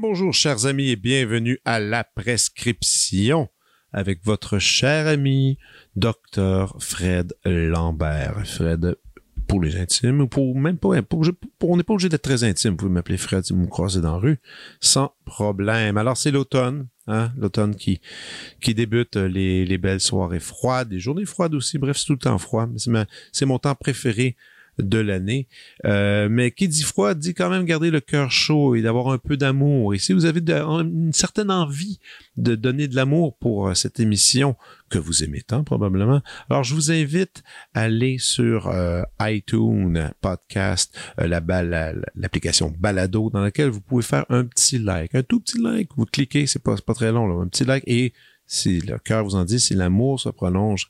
bonjour chers amis et bienvenue à la prescription avec votre cher ami docteur Fred Lambert. Fred pour les intimes ou pour même pas, on n'est pas obligé d'être très intime. Vous pouvez m'appeler Fred si vous me croisez dans la rue sans problème. Alors c'est l'automne, hein, l'automne qui qui débute les, les belles soirées froides, les journées froides aussi. Bref, c'est tout le temps froid. C'est mon temps préféré de l'année. Euh, mais qui dit froid dit quand même garder le cœur chaud et d'avoir un peu d'amour. Et si vous avez une certaine envie de donner de l'amour pour euh, cette émission que vous aimez tant probablement, alors je vous invite à aller sur euh, iTunes Podcast, la l'application Balado dans laquelle vous pouvez faire un petit like, un tout petit like. Vous cliquez, c'est pas, pas très long, là, un petit like et si le cœur vous en dit, si l'amour se prolonge,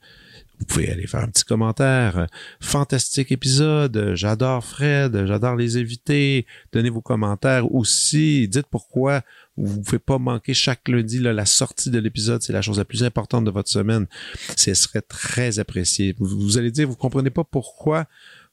vous pouvez aller faire un petit commentaire. Fantastique épisode. J'adore Fred. J'adore les invités. Donnez vos commentaires aussi. Dites pourquoi vous ne pouvez pas manquer chaque lundi la sortie de l'épisode. C'est la chose la plus importante de votre semaine. Ce serait très apprécié. Vous, vous allez dire, vous comprenez pas pourquoi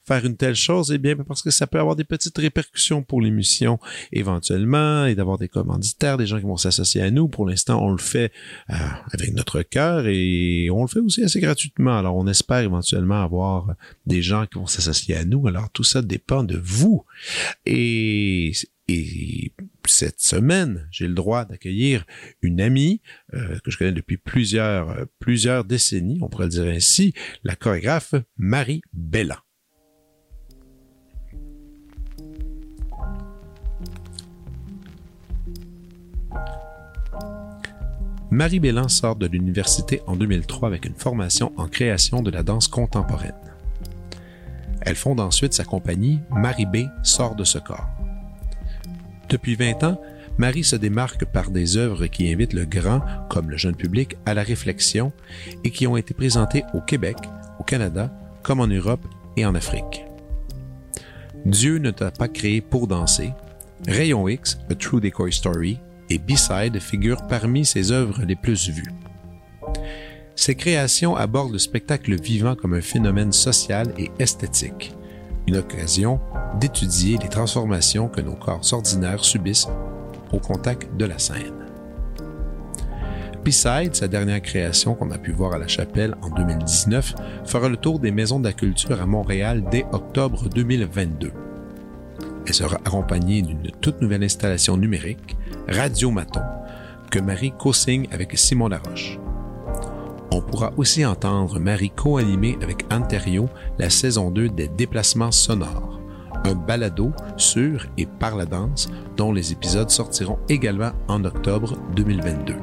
faire une telle chose? Eh bien, parce que ça peut avoir des petites répercussions pour l'émission éventuellement et d'avoir des commanditaires, des gens qui vont s'associer à nous. Pour l'instant, on le fait euh, avec notre cœur et on le fait aussi assez gratuitement. Alors, on espère éventuellement avoir des gens qui vont s'associer à nous. Alors, tout ça dépend de vous. Et, et cette semaine, j'ai le droit d'accueillir une amie euh, que je connais depuis plusieurs, plusieurs décennies, on pourrait le dire ainsi, la chorégraphe Marie Bella. Marie Bélan sort de l'université en 2003 avec une formation en création de la danse contemporaine. Elle fonde ensuite sa compagnie Marie B sort de ce corps. Depuis 20 ans, Marie se démarque par des œuvres qui invitent le grand comme le jeune public à la réflexion et qui ont été présentées au Québec, au Canada, comme en Europe et en Afrique. Dieu ne t'a pas créé pour danser, Rayon X, A True Decoy Story et B-Side figurent parmi ses œuvres les plus vues. Ses créations abordent le spectacle vivant comme un phénomène social et esthétique, une occasion d'étudier les transformations que nos corps ordinaires subissent au contact de la scène. B-Side, sa dernière création qu'on a pu voir à la chapelle en 2019, fera le tour des maisons de la culture à Montréal dès octobre 2022. Elle sera accompagnée d'une toute nouvelle installation numérique, Radio Maton, que Marie co-signe avec Simon Laroche. On pourra aussi entendre Marie co-animer avec Anterio la saison 2 des Déplacements sonores, un balado sur et par la danse dont les épisodes sortiront également en octobre 2022.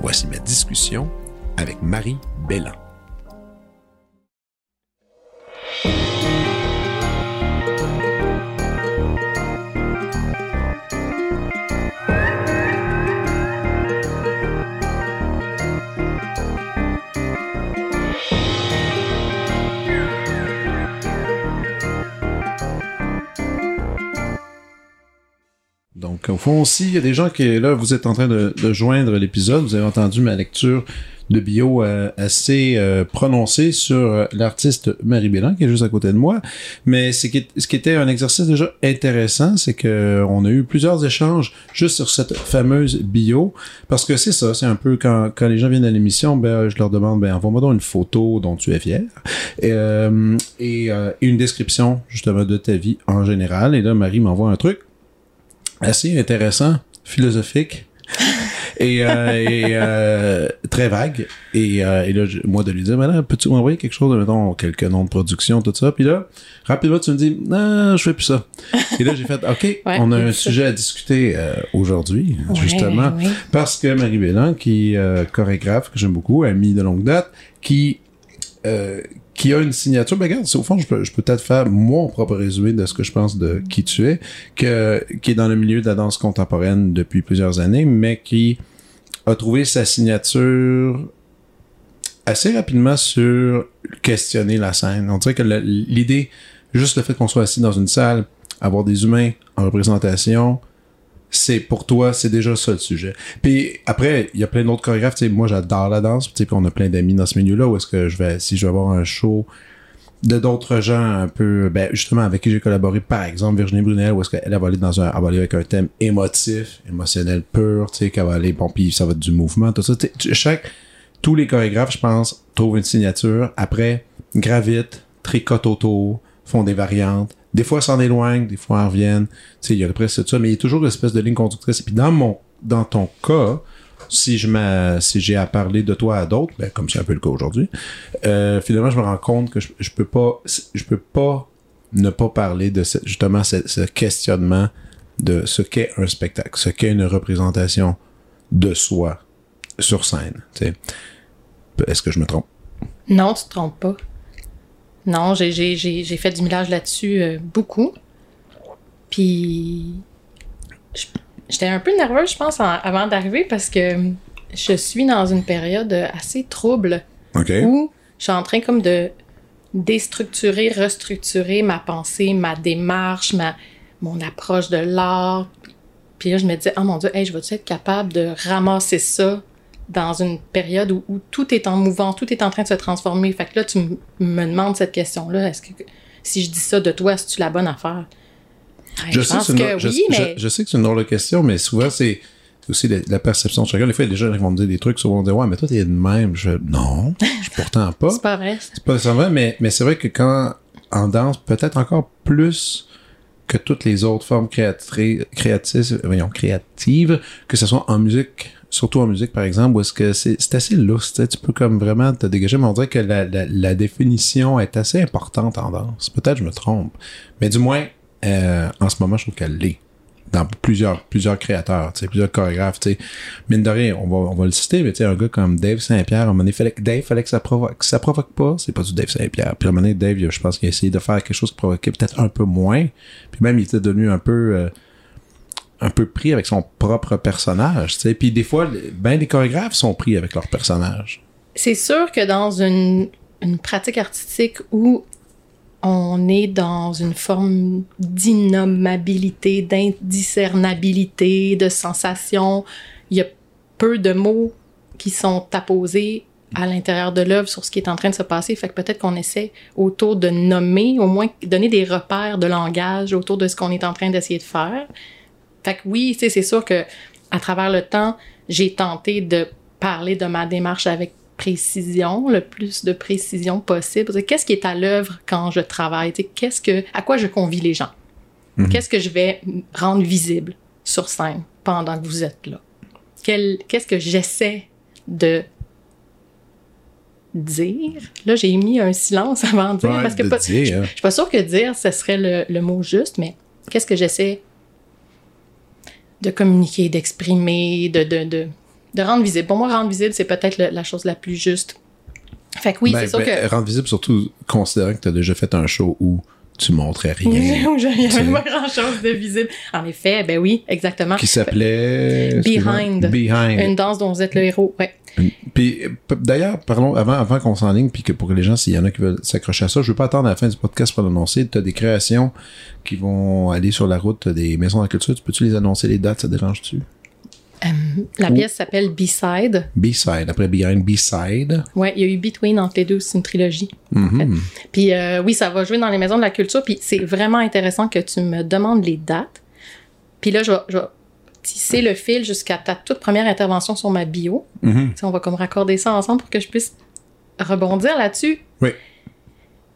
Voici ma discussion avec Marie Bellan. Au fond aussi, il y a des gens qui, là, vous êtes en train de, joindre l'épisode. Vous avez entendu ma lecture de bio euh, assez euh, prononcée sur euh, l'artiste Marie Bélan, qui est juste à côté de moi. Mais ce qui, ce qui était un exercice déjà intéressant, c'est que on a eu plusieurs échanges juste sur cette fameuse bio. Parce que c'est ça, c'est un peu quand, quand les gens viennent à l'émission, ben, je leur demande, ben, envoie-moi donc une photo dont tu es fier. Et, et une description, justement, de ta vie en général. Et là, Marie m'envoie un truc assez intéressant, philosophique. et, euh, euh, très vague. Et, euh, et là, moi, de lui dire, maintenant, peux-tu m'envoyer quelque chose, mettons, quelques noms de production, tout ça? Puis là, rapidement, tu me dis, non, je fais plus ça. et là, j'ai fait, OK, on a un sujet à discuter aujourd'hui, justement, parce que Marie Bélan, qui est chorégraphe, que j'aime beaucoup, amie de longue date, qui qui a une signature. Ben regarde, au fond, je peux, je peux peut-être faire mon propre résumé de ce que je pense de qui tu es, que, qui est dans le milieu de la danse contemporaine depuis plusieurs années, mais qui a trouvé sa signature assez rapidement sur questionner la scène. On dirait que l'idée, juste le fait qu'on soit assis dans une salle, avoir des humains en représentation, c'est pour toi, c'est déjà ça le sujet. Puis après, il y a plein d'autres chorégraphes. Tu sais, moi, j'adore la danse. Puis on a plein d'amis dans ce milieu-là où est-ce que je vais, si je vais avoir un show de d'autres gens un peu, ben, justement, avec qui j'ai collaboré, par exemple, Virginie Brunel, où est-ce qu'elle elle va aller dans un, elle va aller avec un thème émotif, émotionnel pur, tu sais, qu'elle va aller, bon, puis ça va être du mouvement, tout ça. Tu- chaque, tous les chorégraphes, je pense, trouvent une signature. Après, gravitent, tricotent autour, font des variantes. Des fois, s'en éloignent, des fois, en reviennent. Tu sais, il y a presque tout ça, mais il y a toujours une espèce de ligne conductrice. Et puis dans mon, dans ton cas, si je m'a, si j'ai à parler de toi à d'autres, ben, comme c'est un peu le cas aujourd'hui, euh, finalement, je me rends compte que je, je peux pas, je peux pas ne pas parler de ce- justement ce, questionnement de ce qu'est un spectacle, ce qu'est une représentation de soi sur scène. Est-ce que je me trompe? Non, tu te trompes pas. Non, j'ai, fait du millage là-dessus euh, beaucoup. Puis, j'étais un peu nerveuse, je pense, en- avant d'arriver parce que je suis dans une période assez trouble OK. où je suis en train comme de déstructurer, restructurer ma pensée, ma démarche, ma, mon approche de l'art. Puis là, je me disais, oh mon Dieu, hey, je vais-tu être capable de ramasser ça dans une période où, où tout est en mouvant, tout est en train de se transformer. Fait que là, tu me demandes cette question-là. Est-ce que si je dis ça de toi, est-ce que tu la bonne affaire? Hey, Je, je sais pense que je- oui, mais je sais que c'est une drôle de question, mais souvent, c'est aussi la, la perception de chacun. Des fois, il y a des gens qui vont me dire des trucs, souvent, on dit, ouais, mais toi, t'es de même. Je, non, je pourtant pas. c'est pas vrai. C'est pas vrai, mais, mais c'est vrai que quand, en danse, peut-être encore plus que toutes les autres formes créatri- créatives, voyons, créatives, que ce soit en musique, surtout en musique, par exemple, où est-ce que c'est, c'est assez lousse, tu peux comme vraiment te dégager, mais on dirait que la, la, la définition est assez importante en danse. Peut-être je me trompe. Mais du moins, euh, en ce moment, je trouve qu'elle l'est. Dans plusieurs, plusieurs créateurs, plusieurs chorégraphes, tu sais. Mine de rien, on va, on va le citer, mais un gars comme Dave Saint-Pierre, à un moment donné, fallait Dave, fallait que ça provoque. Ça provoque pas, c'est pas du Dave Saint-Pierre. Puis à un moment donné, Dave, je pense qu'il a essayé de faire quelque chose qui provoquait peut-être un peu moins. Puis même, il était devenu un peu, euh, un peu pris avec son propre personnage, tu sais. Puis des fois, ben des chorégraphes sont pris avec leur personnage. C'est sûr que dans une, une pratique artistique où on est dans une forme d'innommabilité, d'indiscernabilité, de sensation, il y a peu de mots qui sont apposés à l'intérieur de l'œuvre sur ce qui est en train de se passer. Fait que peut-être qu'on essaie autour de nommer, au moins donner des repères de langage autour de ce qu'on est en train d'essayer de faire. Fait que oui, tu sais, c'est sûr que à travers le temps, j'ai tenté de parler de ma démarche avec précision, le plus de précision possible. Qu'est-ce qui est à l'œuvre quand je travaille? Qu'est-ce que, à quoi je convie les gens? Qu'est-ce que je vais rendre visible sur scène pendant que vous êtes là? Qu'est-ce que j'essaie de dire? Là, j'ai mis un silence avant de dire, Ouais, parce que de pas- dire, je, hein. je suis pas sûre que dire, ce serait le, le mot juste, mais qu'est-ce que j'essaie de communiquer, d'exprimer, de, de, de, de rendre visible. Pour moi, rendre visible, c'est peut-être la chose la plus juste. Fait que oui, Ben, c'est sûr ben, que... Rendre visible, surtout considérant que tu as déjà fait un show où tu montrais rien. Il n'y tu sais. avait pas grand-chose de visible. En effet, ben oui, exactement. qui s'appelait Behind. Behind. Une danse dont vous êtes le héros, ouais. Puis d'ailleurs, parlons avant avant qu'on s'enligne puis que pour que les gens s'il y en a qui veulent s'accrocher à ça, je veux pas attendre à la fin du podcast pour l'annoncer, tu as des créations qui vont aller sur la route des maisons de la culture, tu peux-tu les annoncer les dates, ça dérange-tu? La Ou- pièce s'appelle B-Side. B-side, après Behind B-side. Ouais, il y a eu Between entre les deux, c'est une trilogie. Mhm. Puis euh, oui, ça va jouer dans les maisons de la culture. Puis c'est vraiment intéressant que tu me demandes les dates. Puis là, je vais, je vais tisser le fil jusqu'à ta toute première intervention sur ma bio. Mhm. Sais, on va comme raccorder ça ensemble pour que je puisse rebondir là-dessus. Oui.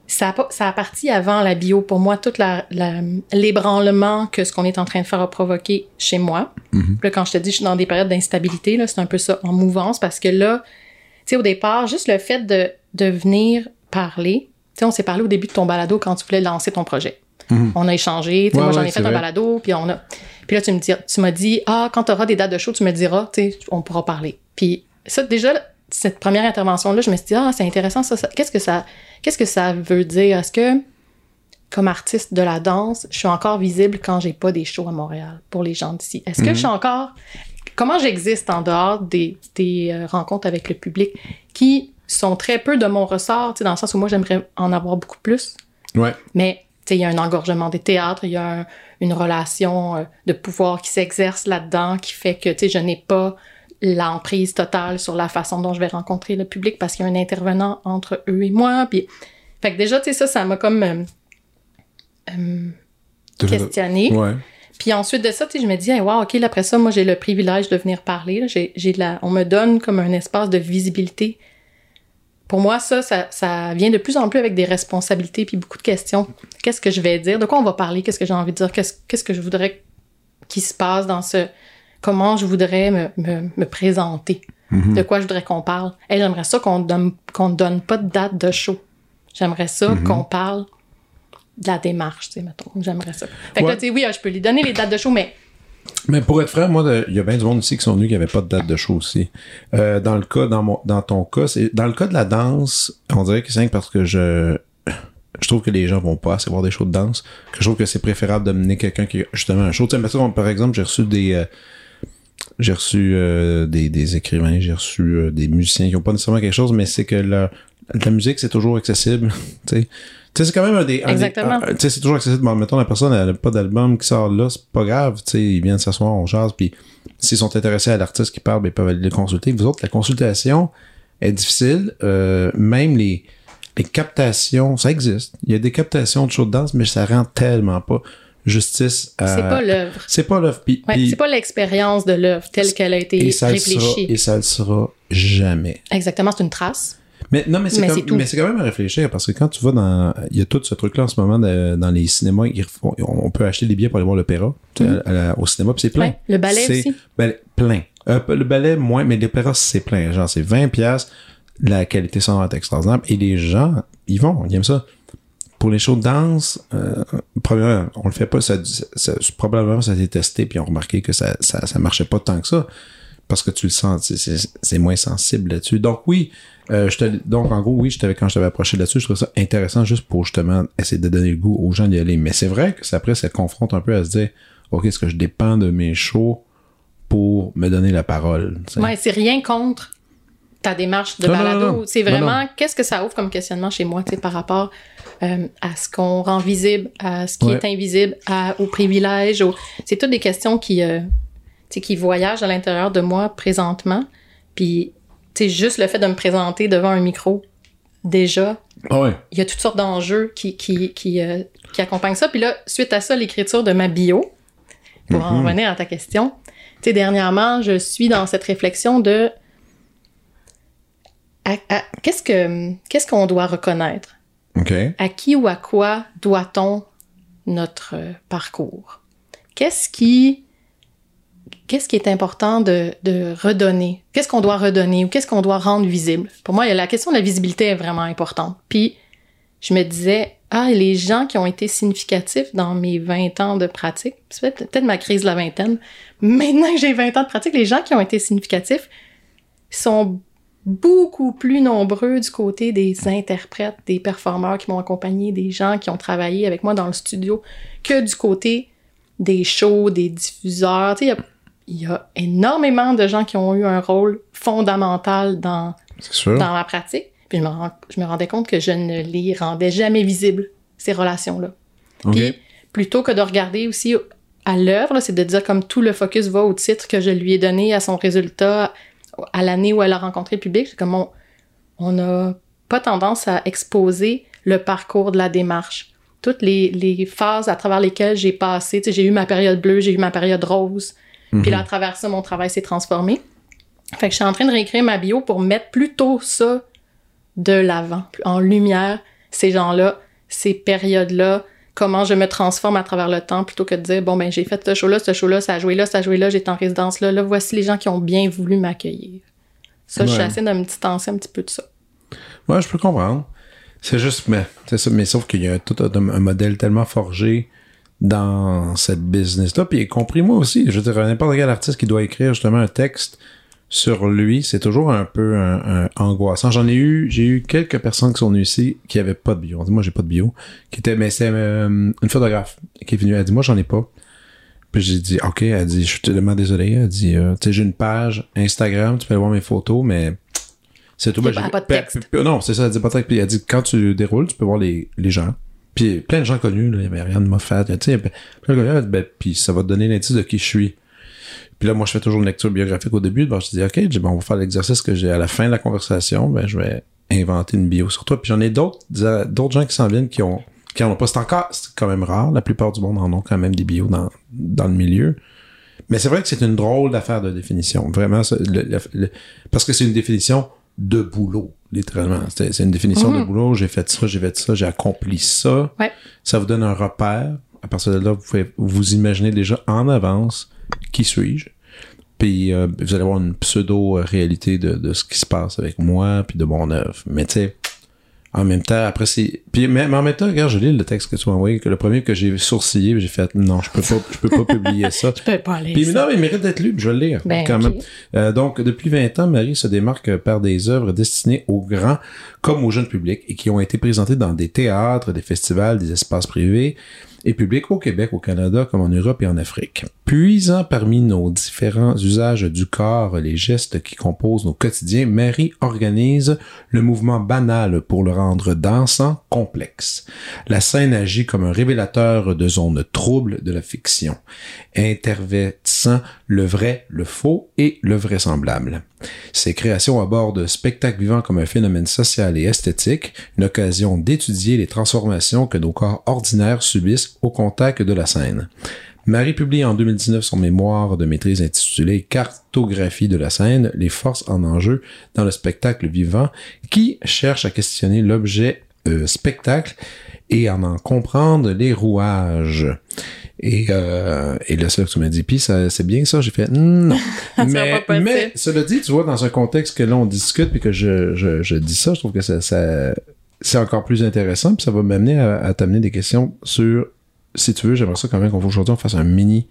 Ça a, pas- ça a parti avant la bio. Pour moi, tout l'ébranlement que ce qu'on est en train de faire a provoqué chez moi. Mhm. Puis Là, quand je te dis je suis dans des périodes d'instabilité, c'est un peu ça, en mouvance, parce que là, tu sais, au départ, juste le fait de, de venir parler, tu sais, on s'est parlé au début de ton balado quand tu voulais lancer ton projet. Mhm. On a échangé, Ouais, moi j'en ai fait un balado, puis on a... Puis là, tu me dis, tu m'as dit, ah, quand tu auras des dates de show, tu me diras, on pourra parler. Puis ça, déjà, cette première intervention-là, je me suis dit, ah, c'est intéressant, ça, ça- qu'est-ce que ça, qu'est-ce que ça veut dire? Est-ce que, comme artiste de la danse, je suis encore visible quand j'ai pas des shows à Montréal pour les gens d'ici? Est-ce que Mhm. je suis encore, comment j'existe en dehors des, des euh, rencontres avec le public qui sont très peu de mon ressort, dans le sens où moi, j'aimerais en avoir beaucoup plus? Ouais. Mais il y a un engorgement des théâtres, il y a un- une relation euh, de pouvoir qui s'exerce là-dedans qui fait que je n'ai pas l'emprise totale sur la façon dont je vais rencontrer le public parce qu'il y a un intervenant entre eux et moi. Puis, fait que déjà, tu sais, ça, ça m'a comme euh, euh, questionné. Ouais. Puis ensuite de ça, tu sais, je me dis, hey, wow, OK, là, après ça, moi, j'ai le privilège de venir parler. J'ai, la, on me donne comme un espace de visibilité. Pour moi, ça, ça, ça vient de plus en plus avec des responsabilités puis beaucoup de questions. Qu'est-ce que je vais dire? De quoi on va parler? Qu'est-ce que j'ai envie de dire? Qu'est-ce, qu'est-ce que je voudrais qu'il se passe dans ce... Comment je voudrais me, me, me présenter? Mhm. De quoi je voudrais qu'on parle? Hey, j'aimerais ça qu'on donne, qu'on donne pas de date de show. J'aimerais ça Mhm. qu'on parle de la démarche, tu sais, mettons. J'aimerais ça. Fait que Ouais. là, tu sais, oui, je peux lui donner les dates de show, mais Mais pour être franc, moi, il y a bien du monde ici qui sont venus qui n'avaient pas de date de show aussi. Euh, dans le cas, dans mon, dans ton cas, c'est, dans le cas de la danse, on dirait que c'est parce que je, je trouve que les gens vont pas assez voir des shows de danse, que je trouve que c'est préférable de mener quelqu'un qui a justement un show. Tu sais, par exemple, j'ai reçu des, euh, j'ai reçu euh, des, des écrivains, j'ai reçu euh, des musiciens qui ont pas nécessairement quelque chose, mais c'est que la, la musique, c'est toujours accessible. tu sais. C'est quand même un des. Exactement. tu sais, c'est toujours accessible. Bon, mettons, la personne, elle a pas d'album qui sort là, c'est pas grave. Tu sais, ils viennent s'asseoir, on jase, puis s'ils sont intéressés à l'artiste qui parle, ben, ils peuvent aller le consulter. Vous autres, la consultation est difficile. Euh, même les, les captations, ça existe. Il y a des captations de show de danse, mais ça rend tellement pas justice à... c'est pas l'œuvre. C'est pas l'œuvre. Ouais, c'est pas l'expérience de l'œuvre telle qu'elle a été et ça le sera, réfléchie. et ça le sera jamais. Exactement, c'est une trace. Mais non, mais c'est c'est quand même à réfléchir parce que quand tu vas dans, il y a tout ce truc-là en ce moment de- dans les cinémas, ils on peut acheter des billets pour aller voir l'opéra la- au cinéma, puis c'est plein. Mm-hmm. Ouais, le ballet C'est- aussi. ben, plein. Euh, le ballet moins, mais l'opéra c'est plein. Genre c'est 20 pièces, la qualité sonore est extraordinaire et les gens, ils vont, ils aiment ça. Pour les shows de danse, euh, premièrement, on le fait pas, ça, ça- probablement ça a été testé puis on a remarqué que ça, ça, ça marchait pas tant que ça parce que tu le sens, c'est- moins sensible là-dessus. Donc oui, euh, je te, donc en gros oui, je quand je t'avais approché là-dessus, je trouvais ça intéressant juste pour justement essayer de donner le goût aux gens d'y aller. Mais c'est vrai que ça, après ça confronte un peu à se dire, ok, est-ce que je dépends de mes shows pour me donner la parole tu sais? Ouais, c'est rien contre ta démarche de Non, balado. C'est vraiment qu'est-ce que ça ouvre comme questionnement chez moi, par rapport euh, à ce qu'on rend visible, à ce qui Ouais. est invisible, à, aux privilèges. aux- C'est toutes des questions qui, euh, tu sais, qui voyagent à l'intérieur de moi présentement. Puis, tu sais, juste le fait de me présenter devant un micro, déjà, Ah ouais. il y a toutes sortes d'enjeux qui, qui, qui, euh, qui accompagnent ça. Puis là, suite à ça, l'écriture de ma bio, pour en Mhm. revenir à ta question, tu sais, dernièrement, je suis dans cette réflexion de qu'est-ce que qu'est-ce qu'on doit reconnaître? À qui ou à quoi doit-on notre euh, parcours? Qu'est-ce qui qu'est-ce qui est important de, redonner? Qu'est-ce qu'on doit redonner ou qu'est-ce qu'on doit rendre visible? Pour moi, la question de la visibilité est vraiment importante. Puis, je me disais, ah, les gens qui ont été significatifs dans mes 20 ans de pratique, c'est peut-être peut-être ma crise de la vingtaine, maintenant que j'ai 20 ans de pratique, les gens qui ont été significatifs sont beaucoup plus nombreux du côté des interprètes, des performeurs qui m'ont accompagné, des gens qui ont travaillé avec moi dans le studio, que du côté des shows, des diffuseurs. Tu sais, il y a- il y, a énormément de gens qui ont eu un rôle fondamental dans, dans ma pratique. Puis je me, je me rendais compte que je ne les rendais jamais visibles, ces relations-là. Puis, plutôt que de regarder aussi à l'œuvre, c'est de dire comme tout le focus va au titre que je lui ai donné, à son résultat, à l'année où elle a rencontré le public. C'est comme on n'a pas tendance à exposer le parcours de la démarche. Toutes les, les phases à travers lesquelles j'ai passé. J'ai eu ma période bleue, j'ai eu ma période rose. Puis là, à travers ça, mon travail s'est transformé. Fait que je suis en train de réécrire ma bio pour mettre plutôt ça de l'avant, en lumière, ces gens-là, ces périodes-là, comment je me transforme à travers le temps, plutôt que de dire, bon, ben, j'ai fait ce show-là, ce show-là, ça a joué là, ça a joué là, j'étais en résidence là, là, voici les gens qui ont bien voulu m'accueillir. Ça, je suis assez de me distancer un petit peu de ça. Ouais, je peux comprendre. C'est juste, mais, c'est ça, mais sauf qu'il y a tout un, un modèle tellement forgé dans cette business-là. Puis, y compris moi aussi, je veux dire, n'importe quel artiste qui doit écrire justement un texte sur lui, c'est toujours un peu un, un angoissant. J'en ai eu, j'ai eu quelques personnes qui sont venues ici qui avaient pas de bio. On dit, moi, j'ai pas de bio. Qui était, mais c'est euh, une photographe qui est venue. Elle a dit, moi, j'en ai pas. Puis j'ai dit, OK, elle dit, je suis tellement désolé. Elle dit, euh, tu sais, j'ai une page Instagram, tu peux aller voir mes photos, mais C'est tout. Ben, pas- j'ai- pas de texte. non, c'est ça, elle dit pas de texte. Puis elle dit, quand tu déroules, tu peux voir les, les gens. Puis plein de gens connus, là. Il y avait rien de Moffat, tu sais. Plein de connus. Ben, puis ça va te donner l'indice de qui je suis. Puis là, moi, je fais toujours une lecture biographique au début. Ben, je dis, OK, bon, on va faire l'exercice que j'ai à la fin de la conversation. Ben, je vais inventer une bio sur toi. Puis j'en ai d'autres, d'autres gens qui s'en viennent qui ont, qui en ont pas. C'est encore, c'est quand même rare. La plupart du monde en ont quand même des bios dans, dans le milieu. Mais c'est vrai que c'est une drôle d'affaire de définition. Vraiment, le- le- le- parce que c'est une définition de boulot, littéralement. C'est une définition Mhm. de boulot. J'ai fait ça, j'ai fait ça, j'ai accompli ça. Ouais. Ça vous donne un repère. À partir de là, vous pouvez vous imaginer déjà en avance qui suis-je. Puis euh, vous allez avoir une pseudo-réalité de, de ce qui se passe avec moi, puis de mon œuvre. Mais tu sais, en même temps, après c'est... Puis, mais, mais en même temps, regarde, je lis le texte que tu m'as envoyé, que le premier que j'ai sourcillé, j'ai fait, non, je peux pas, je peux pas publier ça. Je peux pas aller. Puis non, mais il mérite d'être lu, puis je vais le lire Ben, quand même. Euh, donc, depuis 20 ans, Marie se démarque par des œuvres destinées aux grands comme au jeune public et qui ont été présentées dans des théâtres, des festivals, des espaces privés et publics au Québec, au Canada, comme en Europe et en Afrique. Puisant parmi nos différents usages du corps les gestes qui composent nos quotidiens, Marie organise le mouvement banal pour le rendre dansant, complexe. La scène agit comme un révélateur de zones troubles de la fiction, le vrai, le faux et le vraisemblable. Ses créations abordent spectacle vivant comme un phénomène social et esthétique, une occasion d'étudier les transformations que nos corps ordinaires subissent au contact de la scène. Marie publie en 2019 son mémoire de maîtrise intitulé Cartographie de la scène, les forces en enjeu dans le spectacle vivant, qui cherche à questionner l'objet euh, spectacle et à en comprendre les rouages. Et, euh, et là, ça, tu m'as dit, puis ça, c'est bien ça? J'ai fait, non. sera mais, mais, cela dit, tu vois, dans un contexte que là, on discute puis que je, je, je dis ça, je trouve que ça, ça c'est encore plus intéressant puis ça va m'amener à, à t'amener des questions sur, si tu veux, j'aimerais ça quand même qu'aujourd'hui, on fasse un mini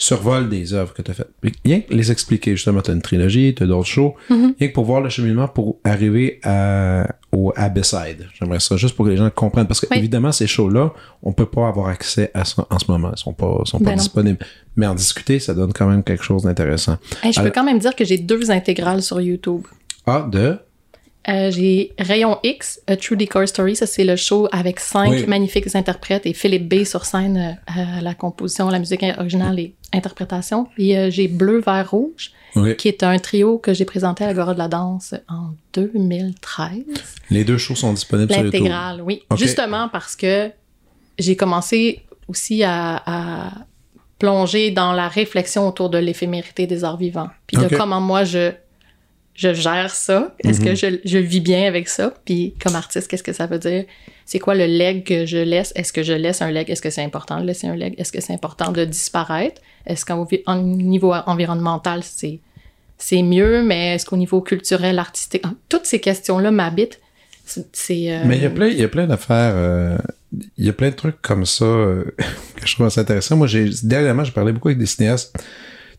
survol des œuvres que tu as faites. Rien que les expliquer, justement, tu as une trilogie, tu as d'autres shows, Mhm. rien que pour voir le cheminement pour arriver à, au Abysside. J'aimerais ça juste pour que les gens comprennent. Parce que, Oui. évidemment, ces shows-là, on peut pas avoir accès à ça en ce moment. Ils sont pas, sont pas Ben non. disponibles. Mais en discuter, ça donne quand même quelque chose d'intéressant. Hey, je peux quand même dire que j'ai deux intégrales sur YouTube. Ah, de? Euh, j'ai Rayon X, A True Decor Story. Ça, c'est le show avec cinq Oui. magnifiques interprètes et Philippe B sur scène euh, la composition, la musique originale et interprétation. Puis euh, j'ai Bleu, Vert, Rouge, Oui. qui est un trio que j'ai présenté à l'Agora de la danse en 2013. Les deux shows sont disponibles sur YouTube. L'intégrale, oui. Justement parce que j'ai commencé aussi à, à plonger dans la réflexion autour de l'éphémérité des arts vivants. Puis de comment moi je, je gère ça? Est-ce Mhm. que je, je vis bien avec ça? Puis comme artiste, qu'est-ce que ça veut dire? C'est quoi le leg que je laisse? Est-ce que je laisse un leg? Est-ce que c'est important de laisser un leg? Est-ce que c'est important de disparaître? Est-ce qu'au en niveau environnemental, c'est c'est mieux, mais est-ce qu'au niveau culturel, artistique, toutes ces questions-là m'habitent. C'est- euh, Mais il y a plein, il y a plein d'affaires, euh, il y a plein de trucs comme ça euh, que je trouve assez intéressant. Moi, j'ai, dernièrement, j'ai parlé beaucoup avec des cinéastes,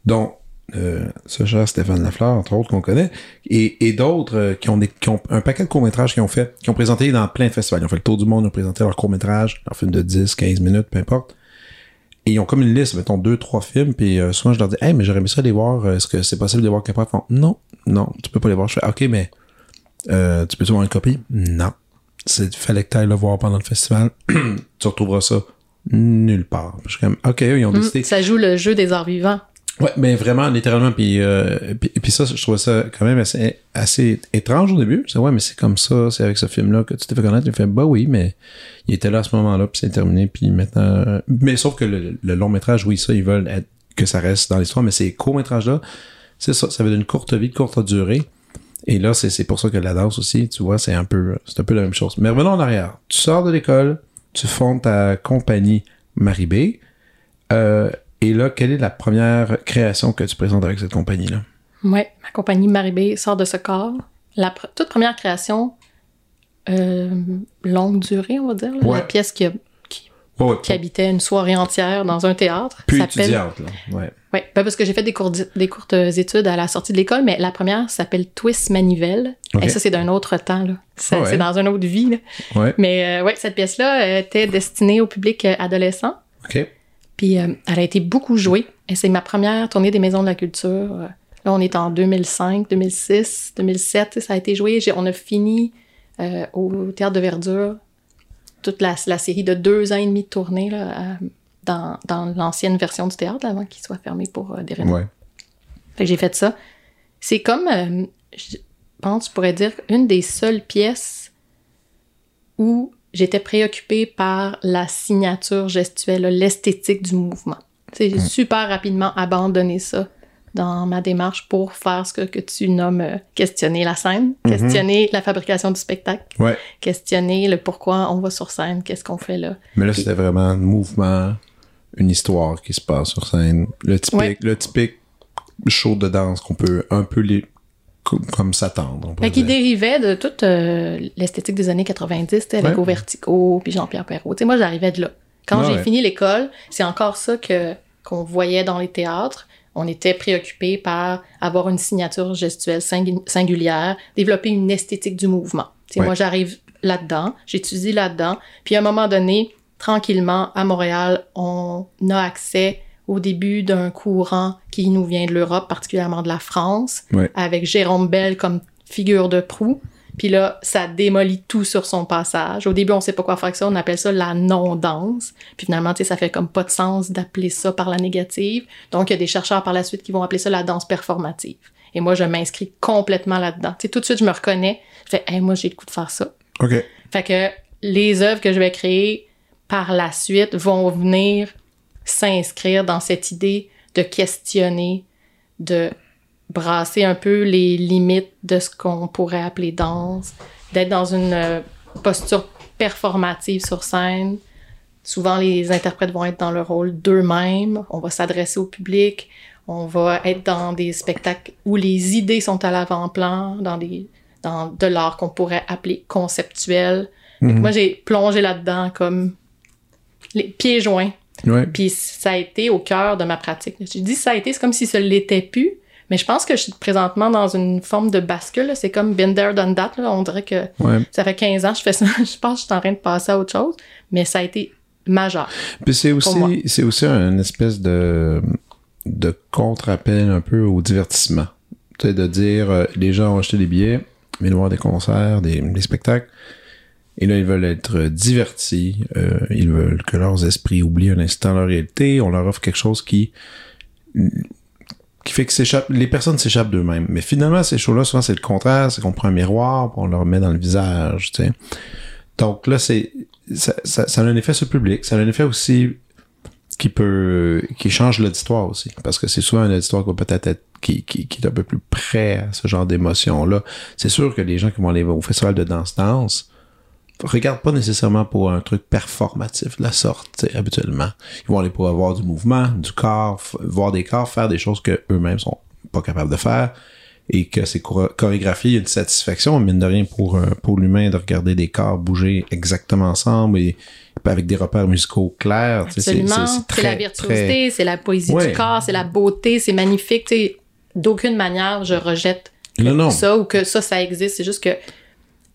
dont euh, ce cher Stéphane Lafleur, entre autres, qu'on connaît, et, et d'autres euh, qui, ont des, qui ont un paquet de courts-métrages qu'ils ont fait, qui ont présenté dans plein de festivals. Ils ont fait le tour du monde, ils ont présenté leurs courts-métrages, leur film de 10, 15 minutes, peu importe. Et ils ont comme une liste, mettons deux, trois films, puis euh, souvent je leur dis, hey, mais j'aurais aimé ça les voir, euh, est-ce que c'est possible de les voir quelque part? Ils font, non, non, tu peux pas les voir. Je fais, ok, mais euh, tu peux avoir une copie? Non. C'est, fallait que tu ailles le voir pendant le festival. tu retrouveras ça nulle part. Je suis comme, ok, eux, ils ont Mm, décidé. ça joue le jeu des arts vivants. Ouais, mais vraiment, littéralement, puis, euh, puis, ça, je trouvais ça quand même assez, assez étrange au début. Je ouais, mais c'est comme ça, c'est avec ce film-là que tu t'es fait connaître. J'ai fait, bah oui, mais il était là à ce moment-là, puis c'est terminé, puis maintenant... euh, Mais sauf que le, le long métrage, oui, ça, ils veulent être- que ça reste dans l'histoire, mais ces courts métrages-là, c'est ça, ça veut une courte vie, courte durée. Et là, c'est c'est pour ça que la danse aussi, tu vois, c'est un peu c'est un peu la même chose. Mais revenons en arrière. Tu sors de l'école, tu fondes ta compagnie Maribé. Euh, et là, quelle est la première création que tu présentes avec cette compagnie-là? Ouais, ma compagnie Maribé sort de ce corps. La pr- toute première création, euh, longue durée, on va dire, Ouais. la pièce qui, a- qui, Ouais, ouais, qui habitait une soirée entière dans un théâtre. s'appelle- étudiante, là. Ouais, ben parce que j'ai fait des, courtes- des courtes études à la sortie de l'école, mais la première s'appelle Twist Manivelle. Et ça, c'est d'un autre temps, là. C'est dans une autre vie, là. Mais euh, ouais, cette pièce-là était destinée au public adolescent. OK. Puis euh, elle a été beaucoup jouée. Et c'est ma première tournée des Maisons de la Culture. euh, Là, on est en 2005, 2006, 2007, ça a été joué. On a fini euh, au Théâtre de Verdure toute la, série de deux ans et demi de tournée là, dans, l'ancienne version du théâtre avant qu'il soit fermé pour euh, des raisons. Ouais. Fait que j'ai fait ça. C'est comme, euh, je pense, je pourrais dire, une des seules pièces où j'étais préoccupée par la signature gestuelle, l'esthétique du mouvement. J'ai mm. super rapidement abandonné ça dans ma démarche pour faire ce que, tu nommes euh, questionner la scène, mm-hmm. questionner la fabrication du spectacle, questionner le pourquoi on va sur scène, qu'est-ce qu'on fait là. Mais là, c'était vraiment un mouvement, une histoire qui se passe sur scène. Le typique, le typique show de danse qu'on peut un peu les, comme s'attendre. Qui dérivait de toute euh, l'esthétique des années 90, avec Vertigo, puis Jean-Pierre Perrault. moi, j'arrivais de là. Quand j'ai fini l'école, c'est encore ça que qu'on voyait dans les théâtres. On était préoccupé par avoir une signature gestuelle singulière, développer une esthétique du mouvement. Moi, j'arrive là-dedans, j'étudie là-dedans, puis à un moment donné, tranquillement, à Montréal, on a accès au début d'un courant qui nous vient de l'Europe, particulièrement de la France, avec Jérôme Bell comme figure de proue. Puis là, ça démolit tout sur son passage. Au début, on sait pas quoi faire avec ça. On appelle ça la non-danse. Puis finalement, tu sais, ça fait comme pas de sens d'appeler ça par la négative. Donc, il y a des chercheurs par la suite qui vont appeler ça la danse performative. Et moi, je m'inscris complètement là-dedans. Tu sais, tout de suite, je me reconnais. Je fais, hey, moi, j'ai le coup de faire ça. OK. Fait que les œuvres que je vais créer par la suite vont venir s'inscrire dans cette idée de questionner, de brasser un peu les limites de ce qu'on pourrait appeler danse, d'être dans une euh, posture performative sur scène. Souvent, les interprètes vont être dans le rôle d'eux-mêmes. On va s'adresser au public. On va être dans des spectacles où les idées sont à l'avant-plan, dans des dans de l'art qu'on pourrait appeler conceptuel. Mhm. Moi, j'ai plongé là-dedans comme les pieds joints puis ça a été au cœur de ma pratique. Je dis ça a été, c'est comme si ça l'était plus. Mais je pense que je suis présentement dans une forme de bascule. C'est comme been there, done that. On dirait que ça fait 15 ans que je fais ça. je pense que je suis en train de passer à autre chose. Mais ça a été majeur. Puis c'est aussi, c'est aussi une espèce de, de contre-appel un peu au divertissement. Tu sais, de dire, euh, les gens ont acheté des billets, mais voir des concerts, des, des spectacles et là, ils veulent être divertis. Euh, ils veulent que leurs esprits oublient un instant leur réalité. On leur offre quelque chose qui qui fait que les personnes s'échappent d'eux-mêmes. Mais finalement, ces shows-là, souvent, c'est le contraire. C'est qu'on prend un miroir, on leur met dans le visage, tu sais. Donc là, c'est, ça, ça, ça, a un effet sur le public. Ça a un effet aussi qui peut, qui change l'auditoire aussi. Parce que c'est souvent un auditoire qui peut-être être, qui, qui, qui, est un peu plus prêt à ce genre d'émotion-là. C'est sûr que les gens qui vont aller au festival de danse-danse, regarde pas nécessairement pour un truc performatif de la sorte, habituellement. Ils vont aller pour avoir du mouvement, du corps, voir des corps faire des choses que eux-mêmes sont pas capables de faire et que c'est chorégraphié, une satisfaction, mine de rien, pour, pour l'humain de regarder des corps bouger exactement ensemble et avec des repères musicaux clairs. C'est la virtuosité, c'est la poésie du corps, c'est la beauté, c'est magnifique. D'aucune manière, je rejette ça ou que ça, ça existe. C'est juste que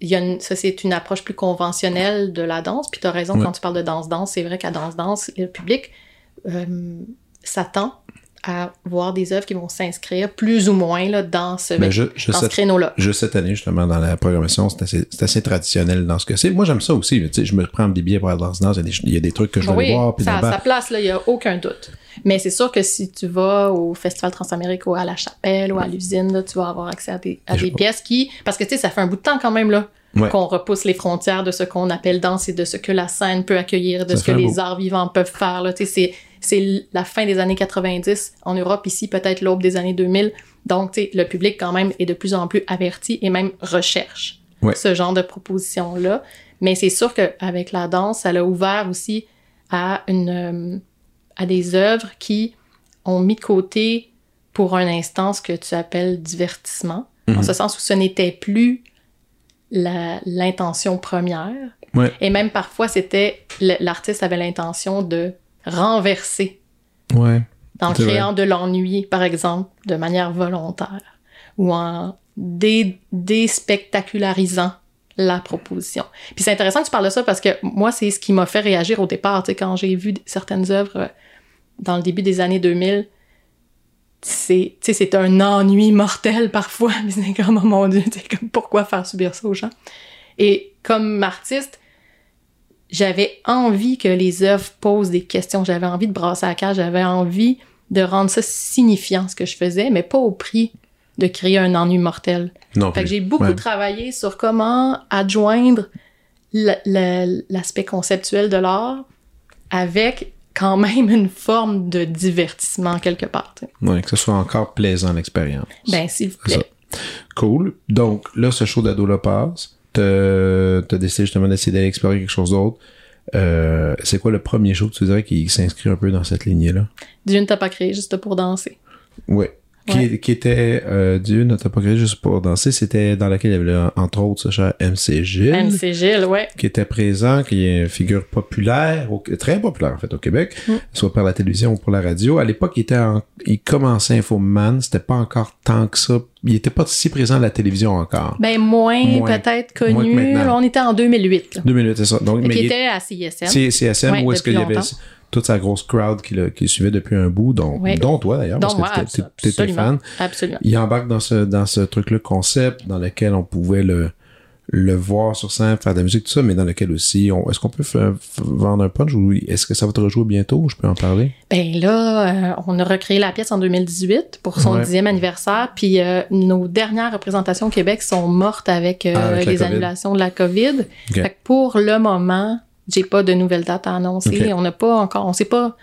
il y a une, ça, c'est une approche plus conventionnelle de la danse. Puis tu as raison quand tu parles de danse-danse. C'est vrai qu'à danse-danse, le public euh, s'attend à voir des œuvres qui vont s'inscrire plus ou moins là, dans ce, ce créneau-là. Juste cette année, justement, dans la programmation, c'est assez, assez, traditionnel dans ce que c'est. Moi, j'aime ça aussi. Je me prends des billets pour la danse-danse. Il, y, a des trucs que je veux voir. Puis ça, sa place, il n'y a aucun doute. Mais c'est sûr que si tu vas au Festival Transamérique ou à la Chapelle ou à l'usine, tu vas avoir accès à des, à des pièces qui... Parce que, tu sais, ça fait un bout de temps quand même, là. qu'on repousse les frontières de ce qu'on appelle danse et de ce que la scène peut accueillir, de ce que les arts vivants peuvent faire. Là. C'est, c'est la fin des années 90 en Europe, ici peut-être l'aube des années 2000. Donc, le public quand même est de plus en plus averti et même recherche ce genre de propositions-là. Mais c'est sûr qu'avec la danse, ça l'a ouvert aussi à, une, euh, à des œuvres qui ont mis de côté pour un instant ce que tu appelles divertissement, en mhm. ce sens où ce n'était plus l'intention première. Et même parfois, c'était l'artiste avait l'intention de renverser. Ouais. En créant de l'ennui, par exemple, de manière volontaire, ou en déspectacularisant la proposition. Puis c'est intéressant que tu parles de ça parce que moi, c'est ce qui m'a fait réagir au départ, tu sais, quand j'ai vu certaines œuvres euh, dans le début des années 2000, c'est, c'est un ennui mortel parfois. Mais c'est comme, oh mon Dieu, comme, pourquoi faire subir ça aux gens? Et comme artiste, j'avais envie que les œuvres posent des questions. J'avais envie de brasser la cage. J'avais envie de rendre ça signifiant, ce que je faisais, mais pas au prix de créer un ennui mortel. Non Fait que j'ai beaucoup Ouais. travaillé sur comment adjoindre la- la- l'aspect conceptuel de l'art avec quand même une forme de divertissement quelque part. Ouais, que ce soit encore plaisant l'expérience. Ben, s'il vous ça. plaît. Cool. Donc, là, ce show d'ado-là passe. T'as t'as décidé justement d'essayer d'aller explorer quelque chose d'autre. Euh, c'est quoi le premier show que tu dirais qui s'inscrit un peu dans cette lignée-là? Dieu ne t'a pas créé juste pour danser. Ouais. Qui, Ouais. qui était euh, Dieu ne t'a pas créé juste pour danser. C'était dans laquelle il y avait entre autres ce cher MC Gilles. MC Gilles, ouais. qui était présent, qui est une figure populaire, au- très populaire en fait au Québec, Mm. soit par la télévision ou pour la radio. À l'époque, il était en- il commençait Infoman, c'était pas encore tant que ça. Il était pas si présent à la télévision encore. Ben, moins, Moins. peut-être connu. on était en 2008. Là. Deux minutes, c'est ça. Donc, mais il était à CSM Ouais, où est-ce qu'il y avait. Toute sa grosse crowd qui le, qui le suivait depuis un bout, dont, toi d'ailleurs, parce moi, que t'étais absolument. fan. Absolument. Il embarque dans ce, dans ce truc-là concept, dans lequel on pouvait le, le voir sur scène, faire de la musique, tout ça, mais dans lequel aussi, on, est-ce qu'on peut faire- vendre un punch ou est-ce que ça va te rejouer bientôt? Je peux en parler? Ben là, euh, on a recréé la pièce en 2018 pour son Ouais. dixième anniversaire, puis euh, nos dernières représentations au Québec sont mortes avec, euh, Ah, avec les annulations de la COVID. Fait que pour le moment, j'ai pas de nouvelles dates à annoncer. On n'a pas encore, on sait pas,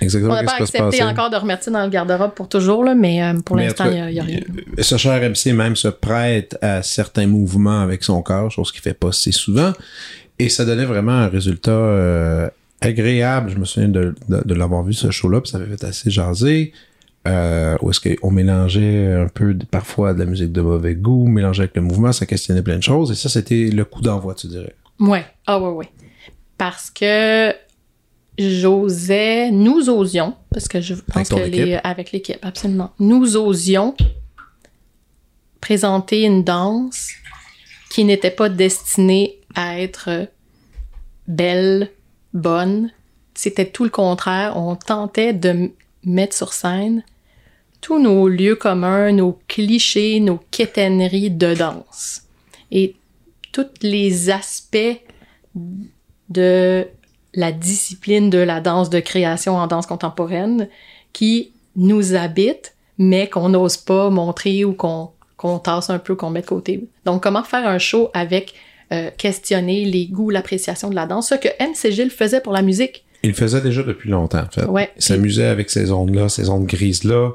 on Exactement. n'a qu'est-ce pas accepté encore de remettre ça dans le garde-robe pour toujours là, mais euh, pour l'instant, il cas, y a, a rien. Ce cher MC même se prête à certains mouvements avec son corps, chose qu'il fait pas si souvent. Et ça donnait vraiment un résultat euh, agréable. Je me souviens de, de, de l'avoir vu ce show-là, puis ça avait fait assez jaser. Euh, où est-ce qu'on mélangeait un peu de- parfois de la musique de mauvais goût, mélangeait avec le mouvement, ça questionnait plein de choses. Et ça, c'était le coup d'envoi, tu dirais. Ouais. Ah ouais, ouais. Parce que j'osais, nous osions, parce que je pense ton que les, équipe? avec l'équipe, absolument. Nous osions présenter une danse qui n'était pas destinée à être belle, bonne. C'était tout le contraire. On tentait de mettre sur scène tous nos lieux communs, nos clichés, nos quétaineries de danse. Et tous les aspects de la discipline de la danse de création en danse contemporaine qui nous habitent, mais qu'on n'ose pas montrer ou qu'on tasse un peu, qu'on met de côté. Donc, comment faire un show avec euh, questionner les goûts, l'appréciation de la danse, ce que MC Gilles faisait pour la musique? Il le faisait déjà depuis longtemps, en fait. Ouais. Il s'amusait avec ces ondes-là, ces ondes grises-là.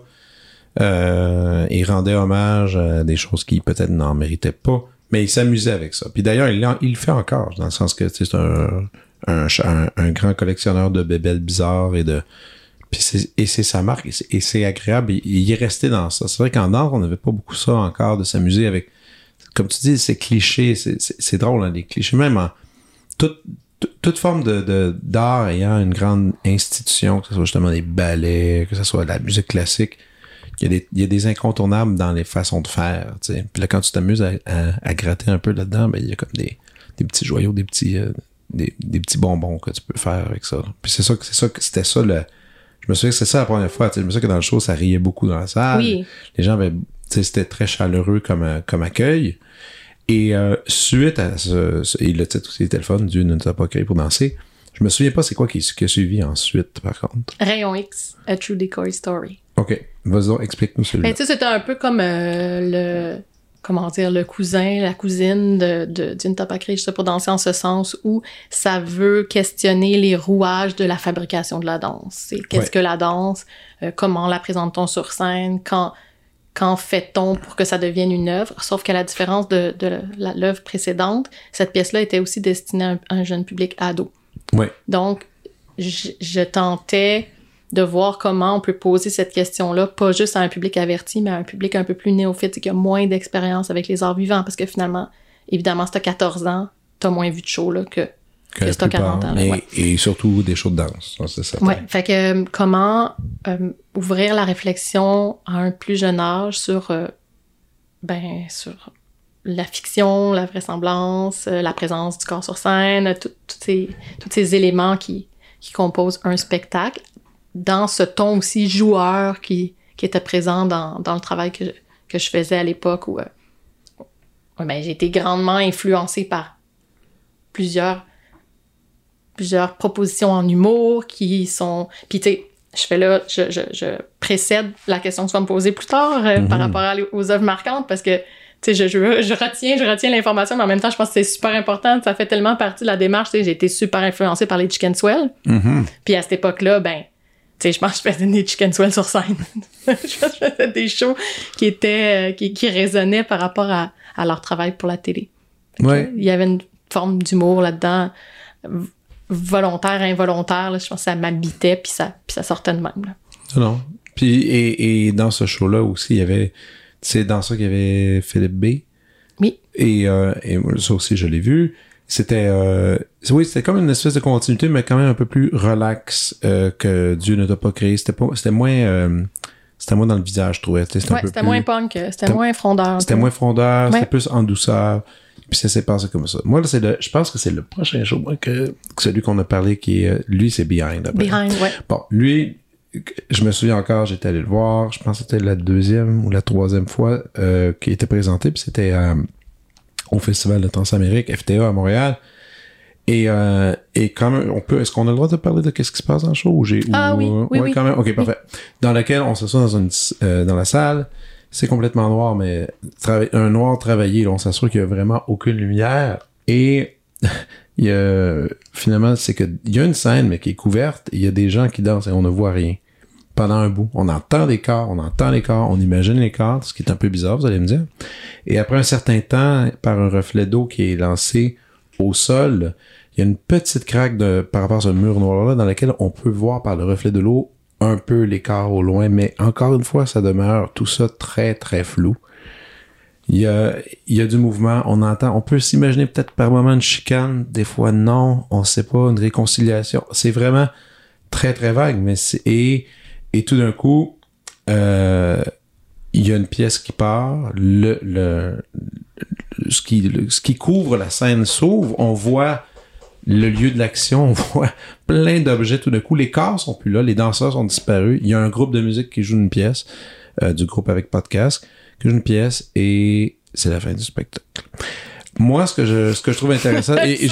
Euh, il rendait hommage à des choses qui peut-être n'en méritaient pas, mais il s'amusait avec ça. Puis d'ailleurs, il, il le fait encore, dans le sens que c'est un, un, un, grand collectionneur de bébelles bizarres et de... Et c'est sa marque, et c'est, agréable, il est resté dans ça. C'est vrai qu'en danse, on n'avait pas beaucoup ça encore, de s'amuser avec... Comme tu dis, c'est cliché, c'est, drôle, hein, les clichés, même en... Toute, forme de- d'art ayant une grande institution, que ce soit justement des ballets, que ce soit de la musique classique, il y, a des, il y a des incontournables dans les façons de faire. Puis là, quand tu t'amuses à, à- à gratter un peu là-dedans, ben, il y a comme des, des petits joyaux, des petits, euh, des, des petits bonbons que tu peux faire avec ça. Puis c'est ça que c'est ça que c'était ça le. Je me souviens que c'est ça la première fois. Je me souviens que dans le show, ça riait beaucoup dans la salle. Oui. Les gens avaient. C'était très chaleureux comme, euh, comme accueil. Et euh, suite à ce, ce- Et le titre aussi était le fun, Dieu ne nous a pas créé pour danser. Je me souviens pas c'est quoi qui, qui a suivi ensuite, par contre. Rayon X, A True Decoy Story. OK. Vas-y explique-nous celui-là. Ben, tu sais, c'était un peu comme euh, le comment dire le cousin, la cousine de, de d'une tapacrée, je sais pour danser en ce sens où ça veut questionner les rouages de la fabrication de la danse. C'est qu'est-ce Ouais. que la danse, euh, comment la présente-t-on sur scène, quand qu'en fait-on pour que ça devienne une œuvre? Sauf qu'à la différence de, de l'œuvre précédente, cette pièce-là était aussi destinée à un, à un jeune public ado. Ouais. Donc, je tentais de voir comment on peut poser cette question-là, pas juste à un public averti, mais à un public un peu plus néophyte et qui a moins d'expérience avec les arts vivants, parce que finalement, évidemment, si t'as 14 ans, t'as moins vu de show là, que... que à plupart, 40 ans, là, mais- ouais. Et surtout des shows de danse. C'est certain. Ouais, fait que euh, comment euh, ouvrir la réflexion à un plus jeune âge sur, euh, ben, sur la fiction, la vraisemblance, la présence du corps sur scène, tout- tout ces, tous ces éléments qui, qui composent un spectacle, dans ce ton aussi joueur qui, qui étaient présents dans, dans le travail que, que je faisais à l'époque où euh, ben, j'ai été grandement influencée par plusieurs plusieurs propositions en humour qui sont puis tu sais je fais là je, je, je, précède la question que tu vas me poser plus tard euh, Mhm. par rapport à- aux œuvres marquantes parce que tu sais je, je, je retiens je retiens l'information mais en même temps je pense que c'est super important ça fait tellement partie de la démarche tu sais j'ai été super influencée par les Chicken Swell Mhm. puis à cette époque-là, ben, je pense que je faisais des chicken swell sur scène. je pense que je faisais des shows qui étaient, euh, qui, qui résonnaient par rapport à, à leur travail pour la télé. Ouais. Il y avait une forme d'humour là-dedans, volontaire, involontaire. là. je pense que ça m'habitait, puis ça, puis ça sortait de même. Là. Non. Puis, et, et dans ce show-là aussi, il y avait, tu sais, dans ça qu'il y avait Philippe B? Oui. Et, euh, et ça aussi, je l'ai vu. C'était, euh, oui, c'était comme une espèce de continuité, mais quand même un peu plus relax euh, que Dieu ne t'a pas créé. C'était pas, c'était moins, euh, c'était moins dans le visage, je trouvais. C'était Ouais, plus- moins punk, euh, c'était moins frondeur. C'était moins frondeur, Ouais. c'était plus en douceur. Puis ça s'est passé comme ça. Moi, là, c'est le, je pense que c'est le prochain show, moi, que, que celui qu'on a parlé, qui est, euh, lui, c'est Behind. après. Behind, ouais. Bon, lui, je me souviens encore, j'étais allé le voir, je pense que c'était la deuxième ou la troisième fois euh, qu'il était présenté, puis c'était euh, au Festival de Transamérique, FTA à Montréal. Et, euh, et quand même, on peut, est-ce qu'on a le droit de parler de qu'est-ce qui se passe dans le show? Ou j'ai, Ah ou- oui, oui, ouais, oui. quand même. Ok, parfait. Dans lequel on s'assoit dans une, euh, dans la salle. C'est complètement noir, mais un noir travaillé, là, on s'assure qu'il y a vraiment aucune lumière. Et il y a, finalement, c'est que il y a une scène, mais qui est couverte, et il y a des gens qui dansent et on ne voit rien. Pendant un bout. On entend des corps, on entend les corps, on imagine les corps, ce qui est un peu bizarre, vous allez me dire. Et après un certain temps, par un reflet d'eau qui est lancé au sol, il y a une petite craque par rapport à ce mur noir-là dans lequel on peut voir par le reflet de l'eau un peu l'écart au loin, mais encore une fois, ça demeure tout ça très, très flou. Il y a, il y du mouvement, on entend, on peut s'imaginer peut-être par moment une chicane, des fois non, on sait pas, une réconciliation. C'est vraiment très, très vague, mais c'est, et tout d'un coup, euh, il y a une pièce qui part, le, le, ce qui, le- ce qui couvre la scène s'ouvre, on voit le lieu de l'action, on voit plein d'objets tout d'un coup. Les corps sont plus là, les danseurs sont disparus. Il y a un groupe de musique qui joue une pièce, euh, du groupe avec podcast, qui joue une pièce et c'est la fin du spectacle. Moi, ce que je, ce que je trouve intéressant, et, et.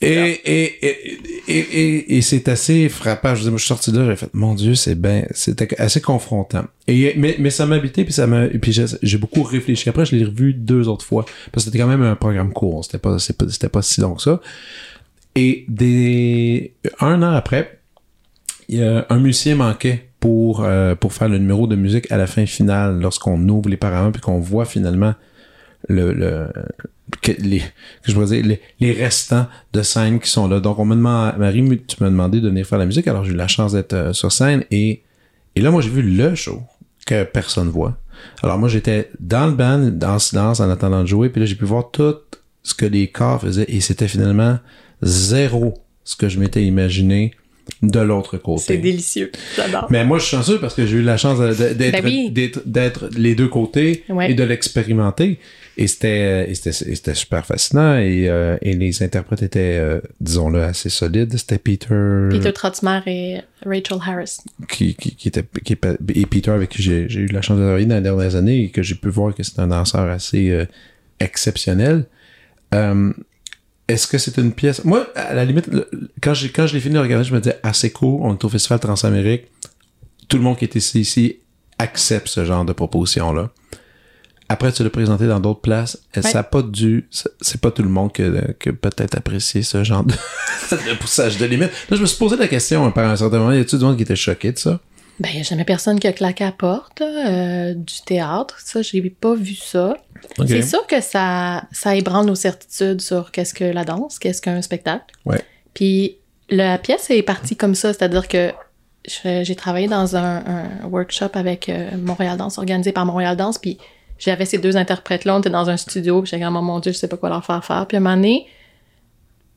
Et, et, et, et, c'est assez frappant. Je dire, moi, je suis sorti de là, j'ai fait, mon Dieu, c'est ben, c'était assez confrontant. Et, mais, mais ça m'a habité, puis ça m'a, puis j'ai, j'ai beaucoup réfléchi. Après, je l'ai revu deux autres fois, parce que c'était quand même un programme court. C'était pas, c'était pas si long que ça. Et des, un an après, il y a un musicien manquait pour, euh, pour faire le numéro de musique à la fin finale, lorsqu'on ouvre les paraments, puis qu'on voit finalement le, le que les, que je dire, les, les restants de scène qui sont là. Donc, on me demande, Marie, tu m'as demandé de venir faire la musique, alors j'ai eu la chance d'être euh, sur scène et, et là, moi, j'ai vu le show que personne voit. Alors, moi, j'étais dans le band, dans le silence, en attendant de jouer, puis là, j'ai pu voir tout ce que les corps faisaient et c'était finalement zéro ce que je m'étais imaginé de l'autre côté. C'est délicieux. J'adore. Mais moi, je suis chanceux parce que j'ai eu la chance d'être, Ben oui. d'être, d'être les deux côtés Ouais. et de l'expérimenter. Et c'était, super fascinant. Et, euh, et les interprètes étaient, euh, disons-le, assez solides. C'était Peter, Peter Trotzmer et Rachel Harris. qui, qui, qui était, qui, est- et Peter avec qui j'ai, eu la chance de travailler dans les dernières années et que j'ai pu voir que c'est un danseur assez euh, exceptionnel. Euh, est-ce que c'est une pièce? Moi, à la limite, quand j'ai quand je l'ai fini de regarder, je me disais assez cool. On est au Festival Transamérique. Tout le monde qui est ici, ici accepte ce genre de proposition là. Après, tu l'as présenté dans d'autres places. Ça a pas dû. C'est pas tout le monde que, que peut-être apprécié ce genre de, de poussage de limite? Là, je me suis posé la question hein, par un certain moment. Y a-tu du monde qui était choqué de ça? Ben, il n'y a jamais personne qui a claqué à la porte euh, du théâtre. Ça, je n'ai pas vu ça. C'est sûr que ça, ça ébranle nos certitudes sur qu'est-ce que la danse, qu'est-ce qu'un spectacle. Ouais. Puis la pièce est partie comme ça, c'est-à-dire que j'ai travaillé dans un, un workshop avec euh, Montréal Danse, organisé par Montréal Danse, puis j'avais ces deux interprètes-là, on était dans un studio, puis j'étais comme, oh mon Dieu, je sais pas quoi leur faire faire. Puis à un moment donné,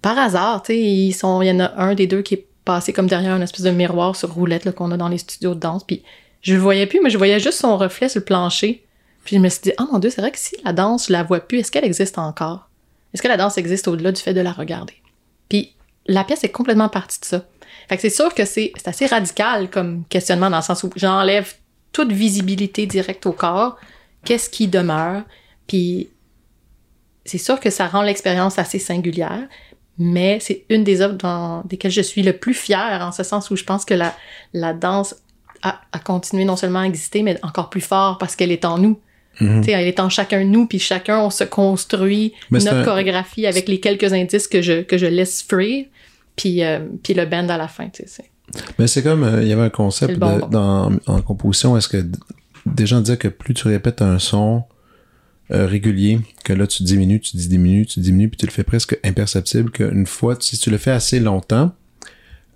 par hasard, tu sais, ils sont, il y en a un des deux qui est passé comme derrière une espèce de miroir sur roulette qu'on a dans les studios de danse, puis je le voyais plus, mais je voyais juste son reflet sur le plancher. Puis je me suis dit, oh mon Dieu, c'est vrai que si la danse, je la vois plus, est-ce qu'elle existe encore? Est-ce que la danse existe au-delà du fait de la regarder? Puis la pièce est complètement partie de ça. Fait que c'est sûr que c'est assez radical comme questionnement dans le sens où j'enlève toute visibilité directe au corps, qu'est-ce qui demeure, puis c'est sûr que ça rend l'expérience assez singulière, mais c'est une des œuvres dans desquelles je suis le plus fière, en ce sens où je pense que la, la danse a, a continué non seulement à exister, mais encore plus fort parce qu'elle est en nous. Sais, Elle est en chacun de nous, puis chacun, on se construit Mais notre un- chorégraphie avec les quelques indices que je, que je laisse free, puis, euh, puis le band à la fin. Mais c'est comme, euh, il y avait un concept dans, en composition, est-ce que des gens disaient que plus tu répètes un son euh, régulier, que là tu diminues, tu diminues, tu diminues, puis tu le fais presque imperceptible, qu'une fois, si tu le fais assez longtemps,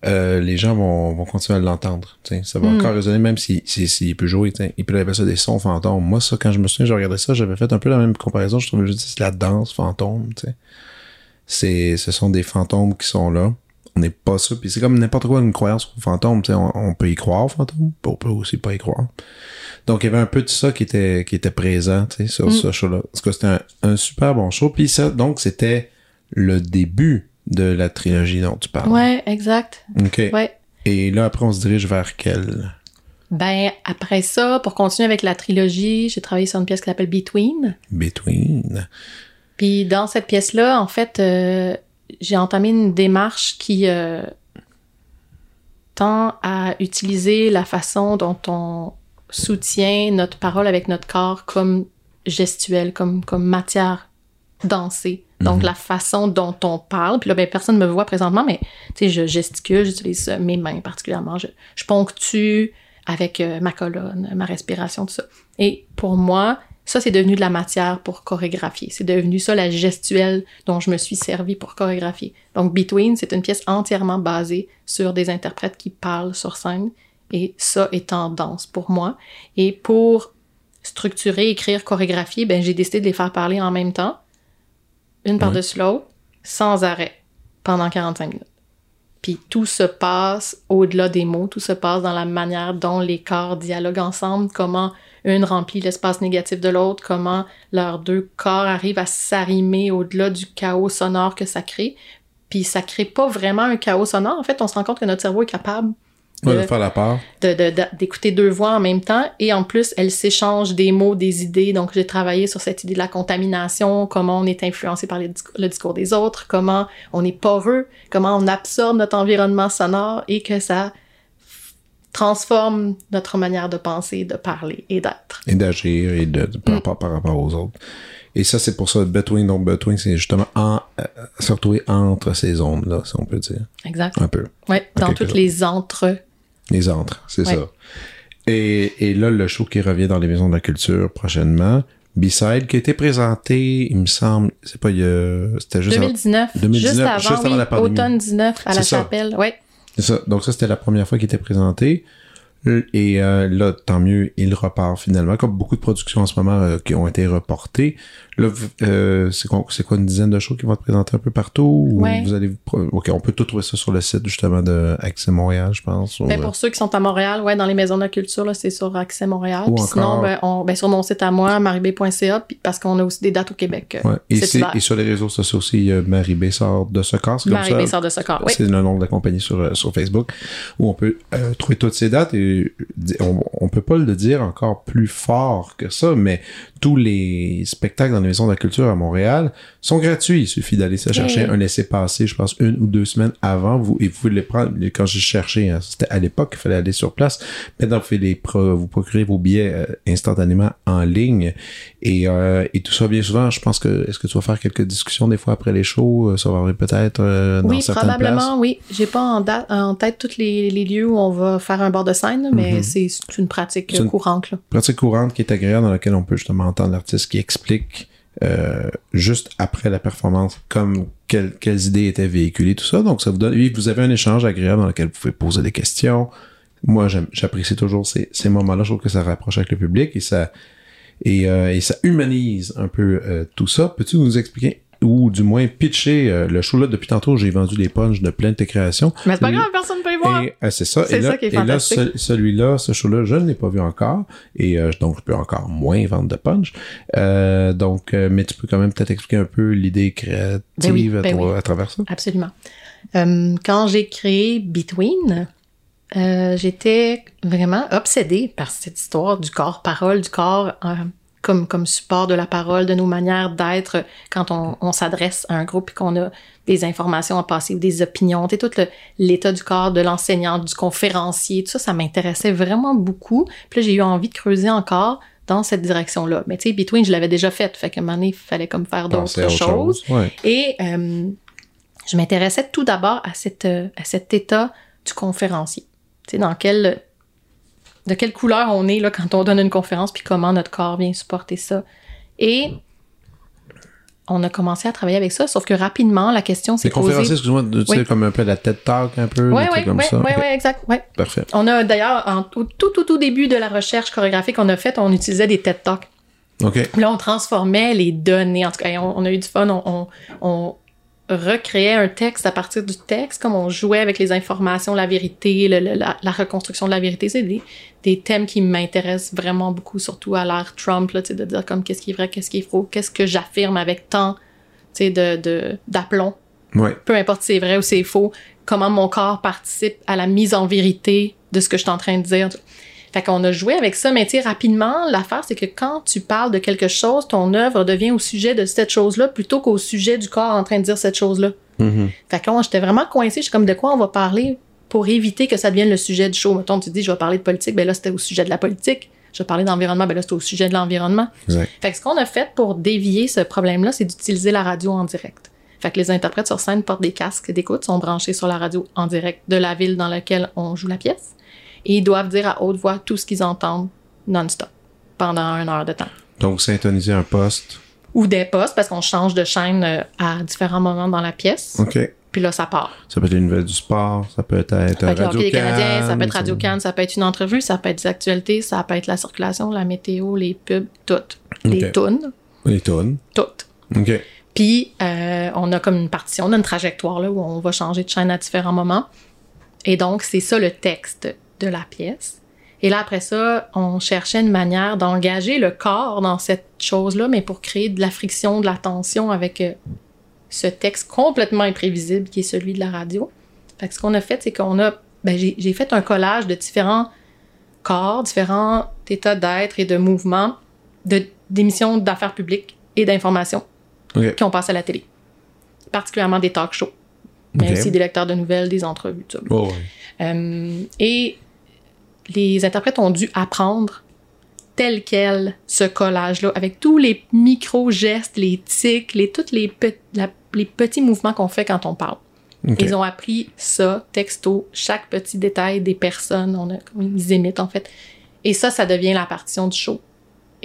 euh, les gens vont, vont continuer à l'entendre. Ça va Mm. encore résonner, même s'il si, s'il peut jouer. tu sais. Il peut appeler ça des sons fantômes. Moi, ça, quand je me souviens, j'ai regardé ça, j'avais fait un peu la même comparaison. Je trouvais juste c'est la danse fantôme. C'est, ce sont des fantômes qui sont là. On n'est pas ça. Puis c'est comme n'importe quoi une croyance aux fantômes. On, on peut y croire aux fantômes, on peut aussi pas y croire. Donc il y avait un peu de ça qui était qui était présent sur Mm. ce show-là. Parce que c'était un, un super bon show. Puis ça, donc c'était le début de la trilogie dont tu parles. Ouais, exact. OK. Ouais. Et là, après, on se dirige vers quel? Ben, après ça, pour continuer avec la trilogie, j'ai travaillé sur une pièce qui s'appelle Between. Between. Puis dans cette pièce-là, en fait, euh, j'ai entamé une démarche qui euh, tend à utiliser la façon dont on soutient notre parole avec notre corps comme gestuelle, comme, comme matière dansée. Donc, Mhm. la façon dont on parle. Puis là, ben, personne ne me voit présentement, mais tu sais, je gesticule, j'utilise euh, mes mains particulièrement. Je, je ponctue avec euh, ma colonne, ma respiration, tout ça. Et pour moi, ça, c'est devenu de la matière pour chorégraphier. C'est devenu ça la gestuelle dont je me suis servi pour chorégraphier. Donc, Between, c'est une pièce entièrement basée sur des interprètes qui parlent sur scène. Et ça est en danse pour moi. Et pour structurer, écrire, chorégraphier, ben, j'ai décidé de les faire parler en même temps, une par-dessus l'autre, sans arrêt, pendant 45 minutes. Puis tout se passe au-delà des mots, tout se passe dans la manière dont les corps dialoguent ensemble, comment une remplit l'espace négatif de l'autre, comment leurs deux corps arrivent à s'arrimer au-delà du chaos sonore que ça crée. Puis ça crée pas vraiment un chaos sonore. En fait, on se rend compte que notre cerveau est capable Ouais, de- de faire la part. de- de- de- d'écouter deux voix en même temps et en plus elles s'échangent des mots, des idées. Donc j'ai travaillé sur cette idée de la contamination, comment on est influencé par les discours- le discours des autres, comment on est poreux, comment on absorbe notre environnement sonore et que ça transforme notre manière de penser, de parler et d'être. Et d'agir et de, par, Mm. rapport, par rapport aux autres. Et ça, c'est pour ça, Between, donc Between, c'est justement en, euh, se retrouver entre ces zones-là, si on peut dire. Exact. Un peu. Ouais, dans toutes chose. les entre. Les entre, c'est Ouais. ça. Et, et là, le show qui revient dans les maisons de la culture prochainement, B-Side, qui a été présenté, il me semble, c'est pas, il y a- c'était juste... en- 2019, 2019, juste avant, juste avant oui, la pandémie. automne 19 à la ça. chapelle. Ouais. C'est ça. Donc ça, c'était la première fois qu'il était présenté. Et euh, là, tant mieux, il repart finalement. Comme beaucoup de productions en ce moment euh, qui ont été reportées. Là, euh, c'est quoi, une dizaine de shows qui vont être présentés un peu partout? Ou Ouais. vous allez... pro- Ok, on peut tout trouver ça sur le site justement de Accès Montréal, je pense. Ben, pour ceux qui sont à Montréal, ouais, dans les maisons de la culture, c'est sur Accès Montréal. Ou Puis encore- sinon, ben, on, ben, sur mon site à moi, maribé.ca, puis parce qu'on a aussi des dates au Québec. ouais. et, sur les réseaux sociaux aussi, B sort de ce corps. Maribé sort de ce corps. Oui. C'est le nom de la compagnie sur, sur Facebook, où on peut trouver toutes ces dates et on, on peut pas le dire encore plus fort que ça, mais tous les spectacles dans les maisons de la culture à Montréal sont gratuits. Il suffit d'aller se chercher un laissez-passer, je pense, une ou deux semaines avant, vous, et vous pouvez les prendre. Quand j'ai cherché, hein, c'était à l'époque qu'il fallait aller sur place. Maintenant, vous pouvez les vous procurer vos billets euh, instantanément en ligne. Et, euh, et tout ça, bien souvent, je pense que, est-ce que tu vas faire quelques discussions des fois après les shows? euh, Ça va arriver peut-être euh, dans Oui, certaines places? probablement, oui. J'ai pas en, date- en tête tous les, les lieux où on va faire un bord de scène, mais Mhm. c'est c'est une pratique une- courante. Là. pratique courante qui est agréable dans laquelle on peut justement entendre l'artiste qui explique euh, juste après la performance comme quelles, quelles idées étaient véhiculées, tout ça. Donc ça vous donne, oui, vous avez un échange agréable dans lequel vous pouvez poser des questions. Moi, j'apprécie toujours ces, ces moments-là. Je trouve que ça rapproche avec le public et ça et, euh, et ça humanise un peu euh, tout ça. Peux-tu nous expliquer ou du moins pitcher euh, le show là depuis tantôt j'ai vendu des punchs de plein de tes créations Mais c'est pas grave, personne ne peut y voir. et euh, c'est ça. C'est là, ça qui est et là, ce- celui-là, ce show-là, je ne l'ai pas vu encore. Et euh, donc, je peux encore moins vendre de punch. Euh, donc, euh, mais tu peux quand même peut-être expliquer un peu l'idée créative Ben oui, à, ben oui. à travers ça. Absolument. Euh, quand j'ai créé Between, euh, j'étais vraiment obsédée par cette histoire du corps parole, du corps euh, comme, comme support de la parole, de nos manières d'être quand on, on s'adresse à un groupe et qu'on a des informations à passer ou des opinions. Tout l'état du corps de l'enseignant, du conférencier, tout ça, ça m'intéressait vraiment beaucoup. Puis là, j'ai eu envie de creuser encore dans cette direction-là. Mais tu sais, Between, je l'avais déjà fait. Fait qu'à un moment donné, il fallait comme faire d'autres choses. chose. Ouais. Et euh, je m'intéressais tout d'abord à, cette, à cet état du conférencier. Tu sais, dans quel, de quelle couleur on est là, quand on donne une conférence, puis comment notre corps vient supporter ça. Et on a commencé à travailler avec ça, sauf que rapidement, la question s'est Les conférenciers, posée. excuse-moi, tu sais, Oui. comme un peu la TED Talk, un peu, Oui, oui, comme oui, ça. oui, exact. Ouais. Parfait. On a d'ailleurs, en- au tout, tout, tout début de la recherche chorégraphique qu'on a faite, on utilisait des TED Talks. OK. Là, on transformait les données. En tout cas, on, on a eu du fun. On recréait un texte à partir du texte, comme on jouait avec les informations, la vérité, le- le- la, la reconstruction de la vérité. C'est des, des thèmes qui m'intéressent vraiment beaucoup, surtout à l'ère Trump, là, de dire comme qu'est-ce qui est vrai, qu'est-ce qui est faux, qu'est-ce que j'affirme avec tant de, de, d'aplomb Ouais. peu importe si c'est vrai ou c'est faux, comment mon corps participe à la mise en vérité de ce que je suis en train de dire. Fait qu'on a joué avec ça, mais tu sais, rapidement, l'affaire, c'est que quand tu parles de quelque chose, ton œuvre devient au sujet de cette chose-là plutôt qu'au sujet du corps en train de dire cette chose-là. Mhm. Fait que là, j'étais vraiment coincée. Je suis comme, de quoi on va parler pour éviter que ça devienne le sujet du show? Mettons, tu dis, je vais parler de politique, ben là, c'était au sujet de la politique. Je vais parler d'environnement, ben là, c'était au sujet de l'environnement. Fait que ce qu'on a fait pour dévier ce problème-là, c'est d'utiliser la radio en direct. Fait que les interprètes sur scène portent des casques d'écoute, sont branchés sur la radio en direct de la ville dans laquelle on joue la pièce. Et ils doivent dire à haute voix tout ce qu'ils entendent non-stop pendant une heure de temps. Donc, syntoniser un poste. Ou des postes, parce qu'on change de chaîne euh, à différents moments dans la pièce. OK. Puis là, ça part. Ça peut être les nouvelles du sport, ça peut être Ça peut être le Radio Canadiens, ça peut être Radio Cannes, ça peut être une entrevue, ça peut être des actualités, ça peut être la circulation, la météo, les pubs, toutes. Les Ok. tunes, Les tonnes. toutes. OK. Puis, euh, on a comme une partition, on a une trajectoire là, où on va changer de chaîne à différents moments. Et donc, c'est ça le texte de la pièce. Et là, après ça, on cherchait une manière d'engager le corps dans cette chose-là, mais pour créer de la friction, de la tension avec euh, ce texte complètement imprévisible qui est celui de la radio. Fait que ce qu'on a fait, c'est qu'on a... Ben, j'ai fait un collage de différents corps, différents états d'être et de mouvements de- d'émissions d'affaires publiques et d'informations qui ont passé à la télé. Particulièrement des talk shows, mais aussi des lecteurs de nouvelles, des entrevues, tout ça. Oh, ouais. Euh, et les interprètes ont dû apprendre tel quel ce collage-là, avec tous les micro-gestes, les tics, les, tous les, pe- la- les petits mouvements qu'on fait quand on parle. Ils ont appris ça, texto, chaque petit détail des personnes, on a, ils imitent en fait. Et ça, ça devient la partition du show.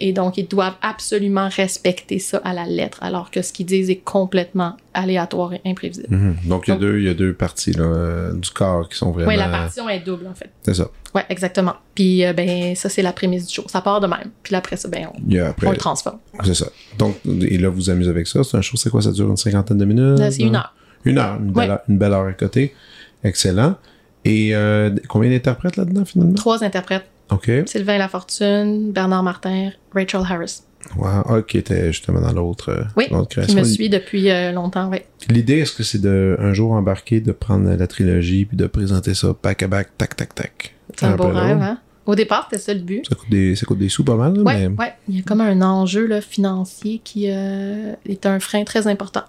Et donc, ils doivent absolument respecter ça à la lettre, alors que ce qu'ils disent est complètement aléatoire et imprévisible. Mhm. Donc, il y, a Donc- deux, il y a deux parties là, euh, du corps qui sont vraiment... Oui, la partition est double, en fait. C'est ça. Ouais, exactement. Puis, euh, ben, ça, c'est la prémisse du show. Ça part de même. Puis après ça, ben, on, après... le transforme. C'est ça. Donc, et là, vous vous amusez avec ça. C'est un show, c'est quoi? Ça dure une cinquantaine de minutes? C'est une heure. Une heure. Une belle, Ouais. une belle heure à côté. Excellent. Et euh, combien d'interprètes là-dedans, finalement? Trois interprètes. Sylvain Lafortune, Bernard Martin, Rachel Harris. Wow. Ah, qui était justement dans l'autre euh, Oui, l'autre qui création. me suit depuis euh, longtemps, oui. L'idée, est-ce que c'est de un jour embarquer, de prendre la trilogie puis de présenter ça back à back, tac, tac, tac? C'est un beau rêve, long. hein? Au départ, c'était ça le but. Ça coûte des, ça coûte des sous pas mal, là, Ouais, mais ouais. Il y a comme un enjeu là, financier qui euh, est un frein très important,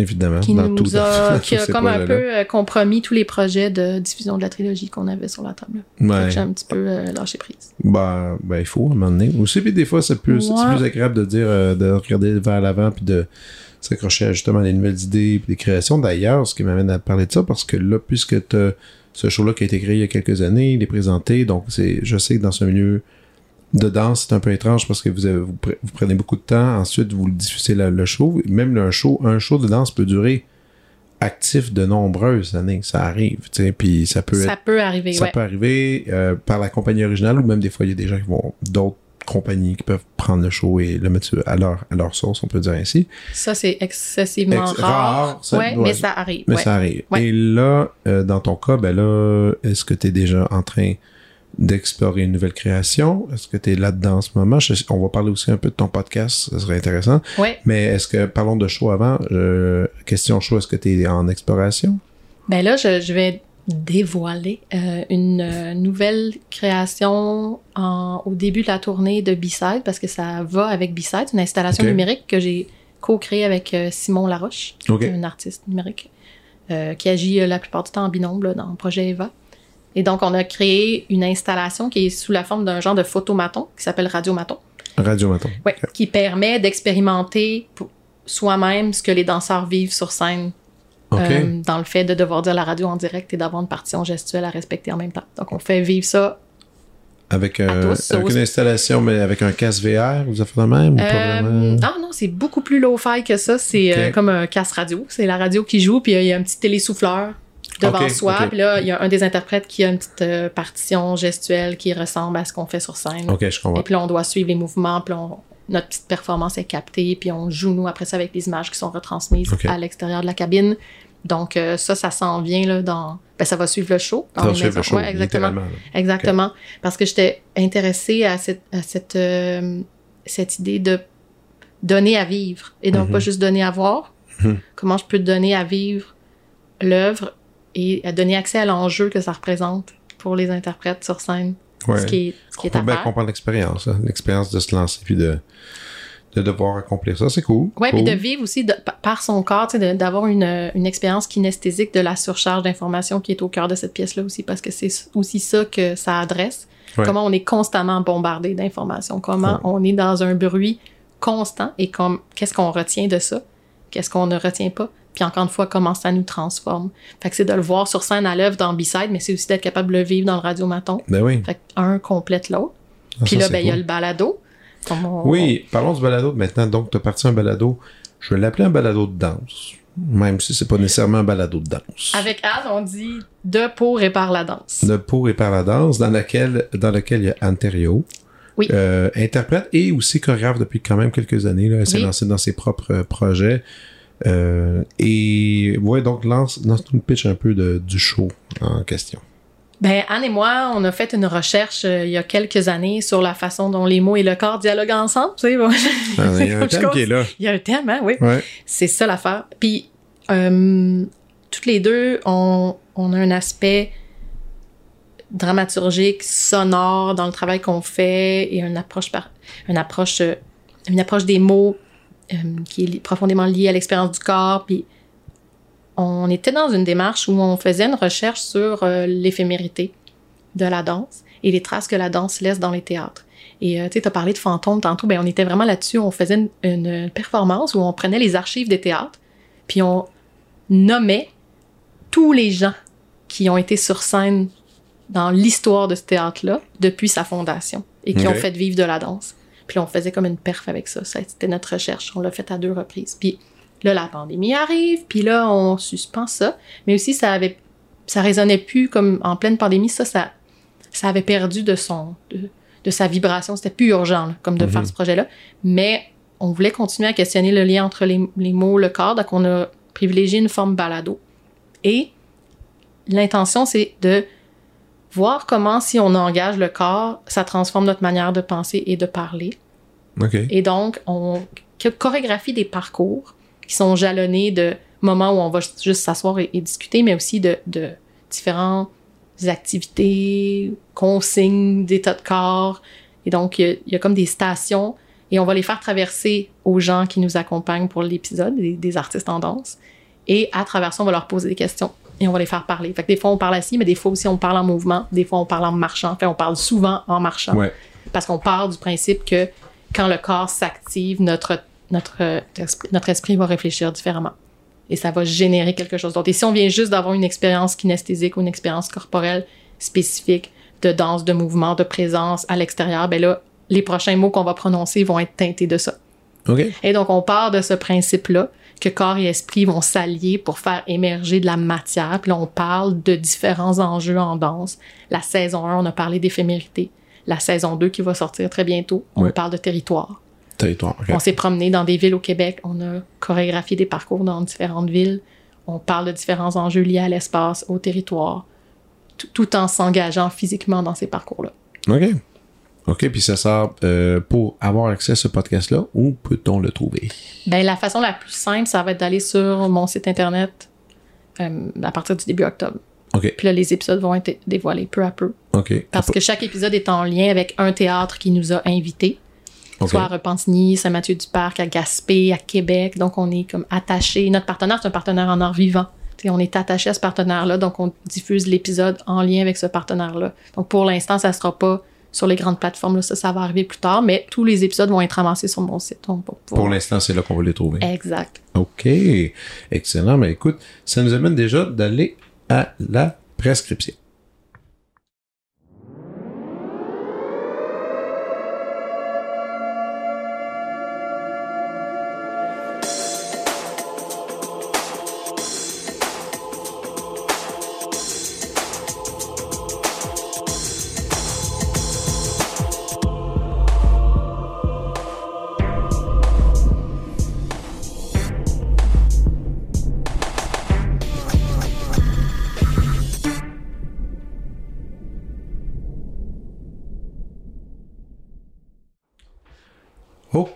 évidemment, qui dans nous tout, a, dans qui a comme un peu euh, compromis tous les projets de diffusion de la trilogie qu'on avait sur la table. Ouais. J'ai un petit peu euh, lâché prise. Ben, ben, il faut, à un moment donné. Aussi, puis des fois, c'est plus, c'est Ouais. plus agréable de dire, euh, de regarder vers l'avant, puis de s'accrocher à justement les nouvelles idées, puis des créations. D'ailleurs, ce qui m'amène à parler de ça, parce que là, puisque t'as ce show-là qui a été créé il y a quelques années, il est présenté, donc c'est, je sais que dans ce milieu de danse, c'est un peu étrange parce que vous, avez- vous, pre- vous prenez beaucoup de temps, ensuite vous le diffusez le, le show. Même un show, un show de danse peut durer actif de nombreuses années. Ça arrive, tu sais, puis ça peut être Ça peut arriver, ça ouais. peut arriver euh, par la compagnie originale ou même des fois il y a des gens qui vont d'autres compagnies qui peuvent prendre le show et le mettre à leur à leur sauce on peut dire ainsi Ça, c'est excessivement Ex- rare. rare, ça- ouais, ouais. mais ça arrive. mais ouais. ça arrive et là euh, dans ton cas ben là est-ce que tu es déjà en train d'explorer une nouvelle création est-ce que tu es là-dedans en ce moment? Je on va parler aussi un peu de ton podcast ça serait intéressant Ouais. mais est-ce que parlons de show avant euh, question show est-ce que tu es en exploration? Ben là, je, je vais dévoiler euh, une euh, nouvelle création en, au début de la tournée de B-Side parce que ça va avec B-Side, une installation numérique que j'ai co-créée avec Simon Laroche, OK. un artiste numérique qui agit la plupart du temps en binôme là, dans le projet Eva. Et donc, on a créé une installation qui est sous la forme d'un genre de photomaton qui s'appelle Radiomaton. Radio Maton. Ouais, qui permet d'expérimenter soi-même ce que les danseurs vivent sur scène euh, dans le fait de devoir dire la radio en direct et d'avoir une partition gestuelle à respecter en même temps. Donc, on fait vivre ça. avec à euh, tous, avec au- une installation, mais avec un casque VR, vous avez fait le même Euh, ah non, c'est beaucoup plus low-fi que ça. C'est euh, comme un casse radio. C'est la radio qui joue, puis il y a un petit télésouffleur devant soi. Puis là, il y a un des interprètes qui a une petite euh, partition gestuelle qui ressemble à ce qu'on fait sur scène. OK, je comprends. Et puis là, on doit suivre les mouvements, puis on- notre petite performance est captée, puis on joue, nous, après ça, avec les images qui sont retransmises à l'extérieur de la cabine. Donc, euh, ça, ça s'en vient là, dans... Ben, ça va suivre le show. dans Ça va les suivre le show, Ouais, exactement. Exactement. Parce que j'étais intéressée à cette, à cette, euh, cette idée de donner à vivre et donc Mhm. pas juste donner à voir. Mhm. Comment je peux donner à vivre l'œuvre et à donner accès à l'enjeu que ça représente pour les interprètes sur scène. Ouais. Ce qui est, ce qui On est à bien faire. comprendre l'expérience, hein, l'expérience de se lancer puis de, de devoir accomplir ça. C'est cool. Ouais, cool. puis de vivre aussi de- par son corps, d'avoir une, euh, une expérience kinesthésique de la surcharge d'informations qui est au cœur de cette pièce-là aussi, parce que c'est aussi ça que ça adresse. Ouais. Comment on est constamment bombardé d'informations, comment Ouais. on est dans un bruit constant et comme qu'est-ce qu'on retient de ça, qu'est-ce qu'on ne retient pas, puis encore une fois, comment ça nous transforme. Fait que c'est de le voir sur scène à l'œuvre dans B-Side, mais c'est aussi d'être capable de le vivre dans le radiomaton. Ben oui. Fait que un complète l'autre. Ah, Puis là, ben, il y a le balado. On- Oui, parlons du balado maintenant. Donc, tu as parti un balado. Je vais l'appeler un balado de danse. Même si c'est pas nécessairement un balado de danse. Avec Anne, on dit de pour et par la danse. De pour et par la danse, dans laquelle, dans lequel il y a Thériault, Oui. euh, interprète et aussi chorégraphe depuis quand même quelques années. Là. Elle s'est lancée dans ses propres euh, projets. Euh, et ouais, donc lance, lance une pitch un peu de, du show en question. Ben, Anne et moi, on a fait une recherche euh, il y a quelques années sur la façon dont les mots et le corps dialoguent ensemble. Tu sais, bon, Ah, il y a un thème qui est là. Il y a un thème, hein, oui. Ouais. C'est ça l'affaire. Puis, euh, toutes les deux, on, on a un aspect dramaturgique, sonore dans le travail qu'on fait et une approche, par, une approche, une approche des mots euh, qui est li- profondément liée à l'expérience du corps. Puis, on était dans une démarche où on faisait une recherche sur euh, l'éphémérité de la danse et les traces que la danse laisse dans les théâtres. Et euh, tu sais, as parlé de fantômes tantôt, ben on était vraiment là-dessus. On faisait une, une performance où on prenait les archives des théâtres, puis on nommait tous les gens qui ont été sur scène dans l'histoire de ce théâtre-là depuis sa fondation et qui ont fait vivre de la danse. Puis on faisait comme une perf avec ça. Ça, C'était notre recherche. On l'a fait à deux reprises. Puis là, la pandémie arrive, puis là, on suspend ça. Mais aussi, ça avait, ça résonnait plus comme en pleine pandémie. Ça, ça, ça avait perdu de son, de, de sa vibration. C'était plus urgent, là, comme de Mhm. faire ce projet-là. Mais on voulait continuer à questionner le lien entre les, les mots, le corps. Donc, on a privilégié une forme balado. Et l'intention, c'est de voir comment, si on engage le corps, ça transforme notre manière de penser et de parler. OK. Et donc, on cho- chorégraphie des parcours qui sont jalonnés de moments où on va juste s'asseoir et, et discuter, mais aussi de, de différentes activités, consignes d'état de corps. Et donc, il y, a, il y a comme des stations et on va les faire traverser aux gens qui nous accompagnent pour l'épisode, des, des artistes en danse. Et à travers ça, on va leur poser des questions et on va les faire parler. Fait que des fois, on parle assis, mais des fois aussi, on parle en mouvement. Des fois, on parle en marchant. Fait on parle souvent en marchant Ouais. parce qu'on part du principe que quand le corps s'active, notre, notre, esprit, notre esprit va réfléchir différemment. Et ça va générer quelque chose d'autre. Et si on vient juste d'avoir une expérience kinesthésique ou une expérience corporelle spécifique de danse, de mouvement, de présence à l'extérieur, ben là, les prochains mots qu'on va prononcer vont être teintés de ça. OK. Et donc, on part de ce principe-là que corps et esprit vont s'allier pour faire émerger de la matière. Puis là, on parle de différents enjeux en danse. La saison 1, on a parlé d'éphémérité. La saison 2 qui va sortir très bientôt, on parle de territoire. Territoire. OK. On s'est promené dans des villes au Québec. On a chorégraphié des parcours dans différentes villes. On parle de différents enjeux liés à l'espace, au territoire, tout- tout en s'engageant physiquement dans ces parcours-là. OK. OK, puis ça sort euh, pour avoir accès à ce podcast-là, où peut-on le trouver? Ben, la façon la plus simple, ça va être d'aller sur mon site internet euh, à partir du début octobre. OK. Puis là, les épisodes vont être dévoilés peu à peu. OK. Parce que chaque épisode est en lien avec un théâtre qui nous a invités. Soit à Repentigny, Saint-Mathieu-du-Parc, à Gaspé, à Québec. Donc, on est comme attaché. Notre partenaire, c'est un partenaire en art vivant. T'sais, on est attaché à ce partenaire-là, donc on diffuse l'épisode en lien avec ce partenaire-là. Donc, pour l'instant, ça sera pas sur les grandes plateformes. Là, ça, ça va arriver plus tard, mais tous les épisodes vont être amassés sur mon site. Donc, pour Pour l'instant, c'est là qu'on va les trouver. Exact. OK. Excellent. Mais écoute, ça nous amène déjà d'aller à la prescription.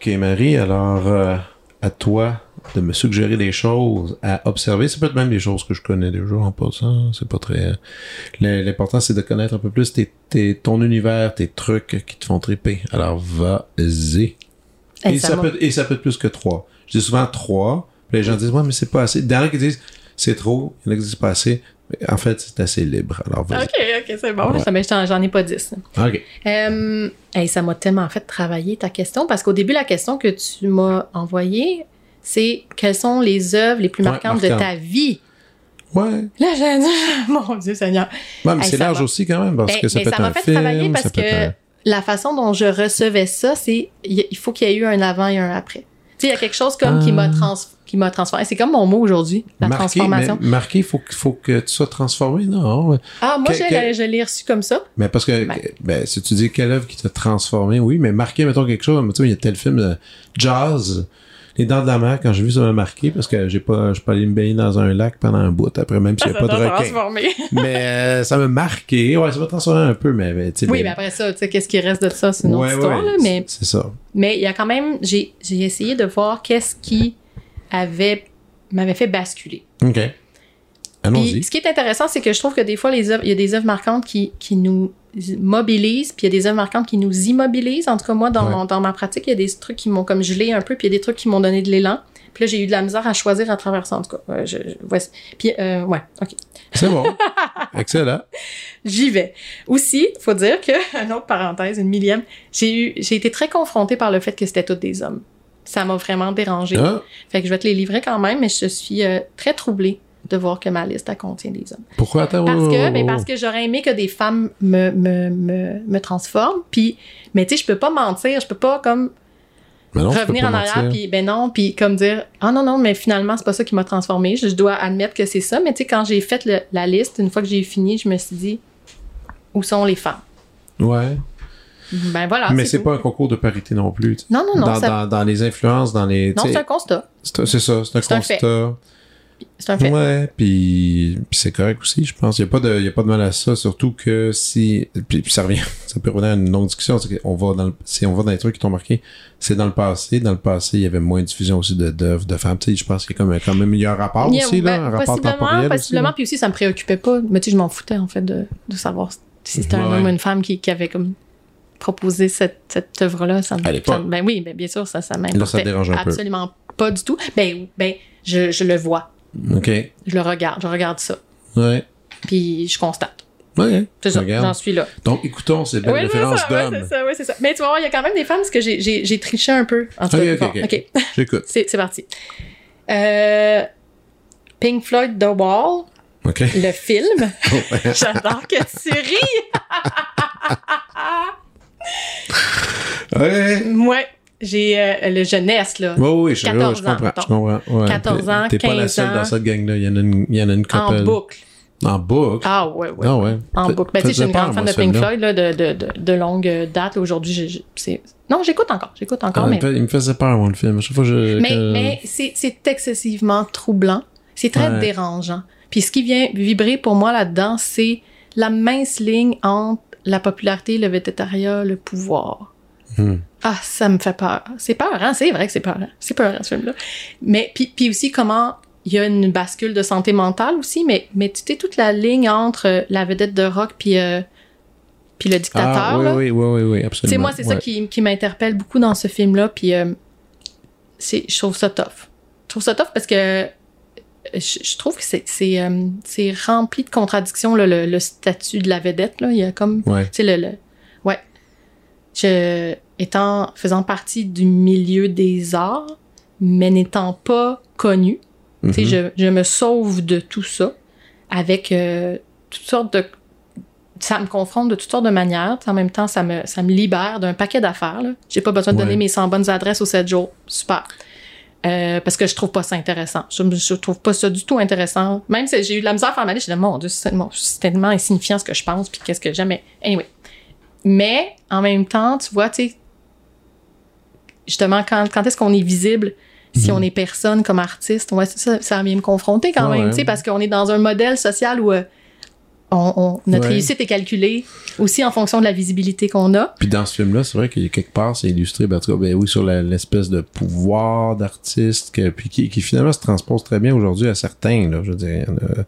OK, Marie. Alors, euh, à toi de me suggérer des choses à observer. Ça peut être même des choses que je connais déjà en passant. C'est pas très... Le- L'important, c'est de connaître un peu plus tes, tes- ton univers, tes trucs qui te font triper. Alors, vas-y. Et, ça peut, et ça peut être plus que trois. Je dis souvent trois. Puis les gens disent, ouais, mais c'est pas assez. A qui disent, c'est trop. Il y en a qui disent, c'est pas assez. En fait, c'est assez libre. Alors. OK, OK, c'est bon. Ouais. J'en j'en ai pas 10. OK. Euh, hey, ça m'a tellement fait travailler ta question parce qu'au début, la question que tu m'as envoyée, c'est quelles sont les œuvres les plus Ouais, marquantes de ta vie? Ouais. Là, j'ai dit, mon Dieu Seigneur. Ouais, mais Hey, c'est large va. aussi quand même, parce Ben, que ça mais peut ça être m'a un fait film, travailler ça parce peut être que un- la façon dont je recevais ça, c'est il il faut qu'il y ait eu un avant et un après. Tu sais, il y a quelque chose comme qui m'a Ah. trans qui m'a transformé. C'est comme mon mot aujourd'hui, la marqué, transformation. Mais marqué, il faut, que- faut que tu sois transformé, non? Ah, moi, Que- je, que- l'ai- je l'ai reçu comme ça. Mais parce que, Ben. ben, si tu dis quelle œuvre qui t'a transformé, oui, mais marqué, mettons quelque chose, il y a tel film, euh, Jazz, Les Dents de la Mer, quand j'ai vu ça m'a marqué, parce que j'ai pas, je suis pas allé me baigner dans un lac pendant un bout, après, même s'il y a Ça pas de requin. mais euh, ça m'a marqué, ouais, ça m'a transformé un peu, mais, sais, oui, mais- mais après ça, tu sais, qu'est-ce qui reste de ça? C'est une autre histoire, ouais, là, mais... C'est ça. Mais il y a quand même, j'ai j'ai essayé de voir qu'est-ce qui avait m'avait fait basculer. OK. Allons-y. ce qui est intéressant, c'est que je trouve que des fois, les œuvres, il y a des œuvres marquantes qui, qui nous mobilisent, puis il y a des œuvres marquantes qui nous immobilisent. En tout cas, moi, dans, Ouais. ma pratique, il y a des trucs qui m'ont comme gelé un peu, puis il y a des trucs qui m'ont donné de l'élan. Puis là, j'ai eu de la misère à choisir à travers ça, en tout cas. Je, je- voici. Puis, euh, ouais, OK. C'est bon. Excellent. J'y vais. Aussi, faut dire que, une autre parenthèse, une millième, j'ai eu, j'ai été très confrontée par le fait que c'était tous des hommes. Ça m'a vraiment dérangée. Ah, Fait que je vais te les livrer quand même, mais je suis euh, très troublée de voir que ma liste elle contient des hommes. pourquoi? Attends? Parce oh, que, oh, ben oh. parce que j'aurais aimé que des femmes me, me, me, me transforment. Puis, mais tu sais, je peux pas mentir, je peux pas comme non, peux revenir en arrière, puis ben non, puis comme dire, ah non, non, mais finalement, c'est pas ça qui m'a transformée. Je, je dois admettre que c'est ça. Mais tu sais, quand j'ai fait le- la liste, une fois que j'ai fini, je me suis dit, où sont les femmes? Ouais. Ben voilà. mais c'est pas un concours de parité non plus. Non, non, non, dans, ça- dans, dans les influences, dans les. Non, c'est un constat. c'est ça, c'est un constat. C'est un fait. Ouais, puis, c'est correct aussi, je pense. Il n'y a, pas de- y a pas de mal à ça, surtout que si. Puis, ça revient, ça peut revenir à une longue discussion. qu'on va dans le- si on va dans les trucs qui t'ont marqué, c'est dans le passé. Dans le passé, il y avait moins de diffusion aussi de- d'œuvres de, femmes. Tu sais, je pense qu'il y a comme, quand même il y a un rapport a- aussi, là, ben, un rapport possiblement, temporel. possiblement, aussi, puis aussi, ça me préoccupait pas. Mais tu sais, je m'en foutais, en fait, de, de savoir si c'était un homme ou une femme qui, qui avait comme proposé cette, cette œuvre-là. Ça, me- ben oui, ben bien sûr, ça, ça Là, ça m'importait te dérange un peu. absolument pas du tout. Ben, ben je, je le vois, là. OK. je le regarde, je regarde ça, Ouais. puis je constate. Ouais. C'est ça, j'en suis là. Donc, écoutons ces belles Oui, références ouais, d'hommes. c'est ça, ouais, c'est ça. Mais tu vas voir, il y a quand même des femmes parce que j'ai- triché un peu. En tout Ok, cas, ok, bon, ok. ok. J'écoute. C'est c'est parti. Euh, Pink Floyd The Wall, OK. le film. J'adore que tu ris. ouais. Ouais, j'ai euh, le jeunesse, là. Oui, oui, je, 14 je comprends. ans, Je comprends. Ouais. 14 ans, T'es pas la 15 seule ans. dans cette gang-là. Il y en a une, il y en a une en couple. boucle. En boucle? Ah, ouais, ouais. Ah ouais. En boucle. Ben, tu sais, je suis une grande fan de Pink. Floyd, là, de, de, de, de longue date. Aujourd'hui, c'est... Non, j'écoute encore. J'écoute encore, Ah, mais... il, me fait- il me faisait peur, moi, le film. À chaque fois je. Mais, que- mais c'est, c'est excessivement troublant. C'est très Ouais. dérangeant. Puis ce qui vient vibrer pour moi là-dedans, c'est la mince ligne entre la popularité, le végétariat, le pouvoir. Hmm. Ah, ça me fait peur. C'est peur, hein? C'est vrai que c'est peur. C'est peur, ce film-là. Mais puis, puis aussi comment il y a une bascule de santé mentale aussi, mais, mais tu sais, toute la ligne entre euh, la vedette de rock puis, euh, puis le dictateur. Ah, oui, là. oui, oui, oui, oui, Tu absolument. sais, moi, c'est ça qui, qui m'interpelle beaucoup dans ce film-là, puis euh, c'est, je trouve ça tough. Je trouve ça tough parce que je, je trouve que c'est, c'est, euh, c'est rempli de contradictions, là, le, le statut de la vedette. Là. Il y a comme Ouais. tu sais, le, le- Ouais. Je, étant, faisant partie du milieu des arts, mais n'étant pas connue, sais, Mhm. je, je me sauve de tout ça avec euh, toutes sortes de. Ça me confronte de toutes sortes de manières. En même temps, ça me, ça me libère d'un paquet d'affaires. J'ai pas besoin de donner mes 100 bonnes adresses aux 7 jours. Super. Euh, parce que je trouve pas ça intéressant. Je, je trouve pas ça du tout intéressant. Même si j'ai eu de la misère à faire ma liste, j'ai dit, mon Dieu, c'est tellement, insignifiant ce que je pense, puis qu'est-ce que j'aime. Mais anyway. Mais, en même temps, tu vois, tu sais, justement, quand, quand est-ce qu'on est visible si Mhm. on est personne comme artiste? Ouais, ça, ça vient me confronter quand Ouais, même, ouais. parce qu'on est dans un modèle social où euh, on, on- notre réussite est calculée aussi en fonction de la visibilité qu'on a. Puis dans ce film-là, c'est vrai qu'il y a quelque part, c'est illustré, ben, cas, ben oui, sur l'espèce de pouvoir d'artiste, que, puis qui, qui finalement se transpose très bien aujourd'hui à certains, là, je veux dire. euh,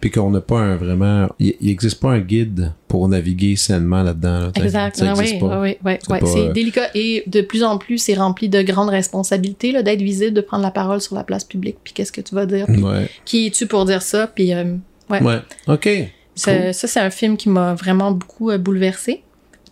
puis qu'on n'a pas un vraiment. Il n'existe pas un guide pour naviguer sainement là-dedans. là. Exact. Ça Ah oui, pas. oui, oui, C'est oui. pas, C'est euh, délicat et de plus en plus, c'est rempli de grandes responsabilités d'être visible, de prendre la parole sur la place publique. Puis qu'est-ce que tu vas dire? Puis Ouais. qui es-tu pour dire ça? Puis euh, ouais. Ouais. OK. Ça, Cool. ça, c'est un film qui m'a vraiment beaucoup euh, bouleversée.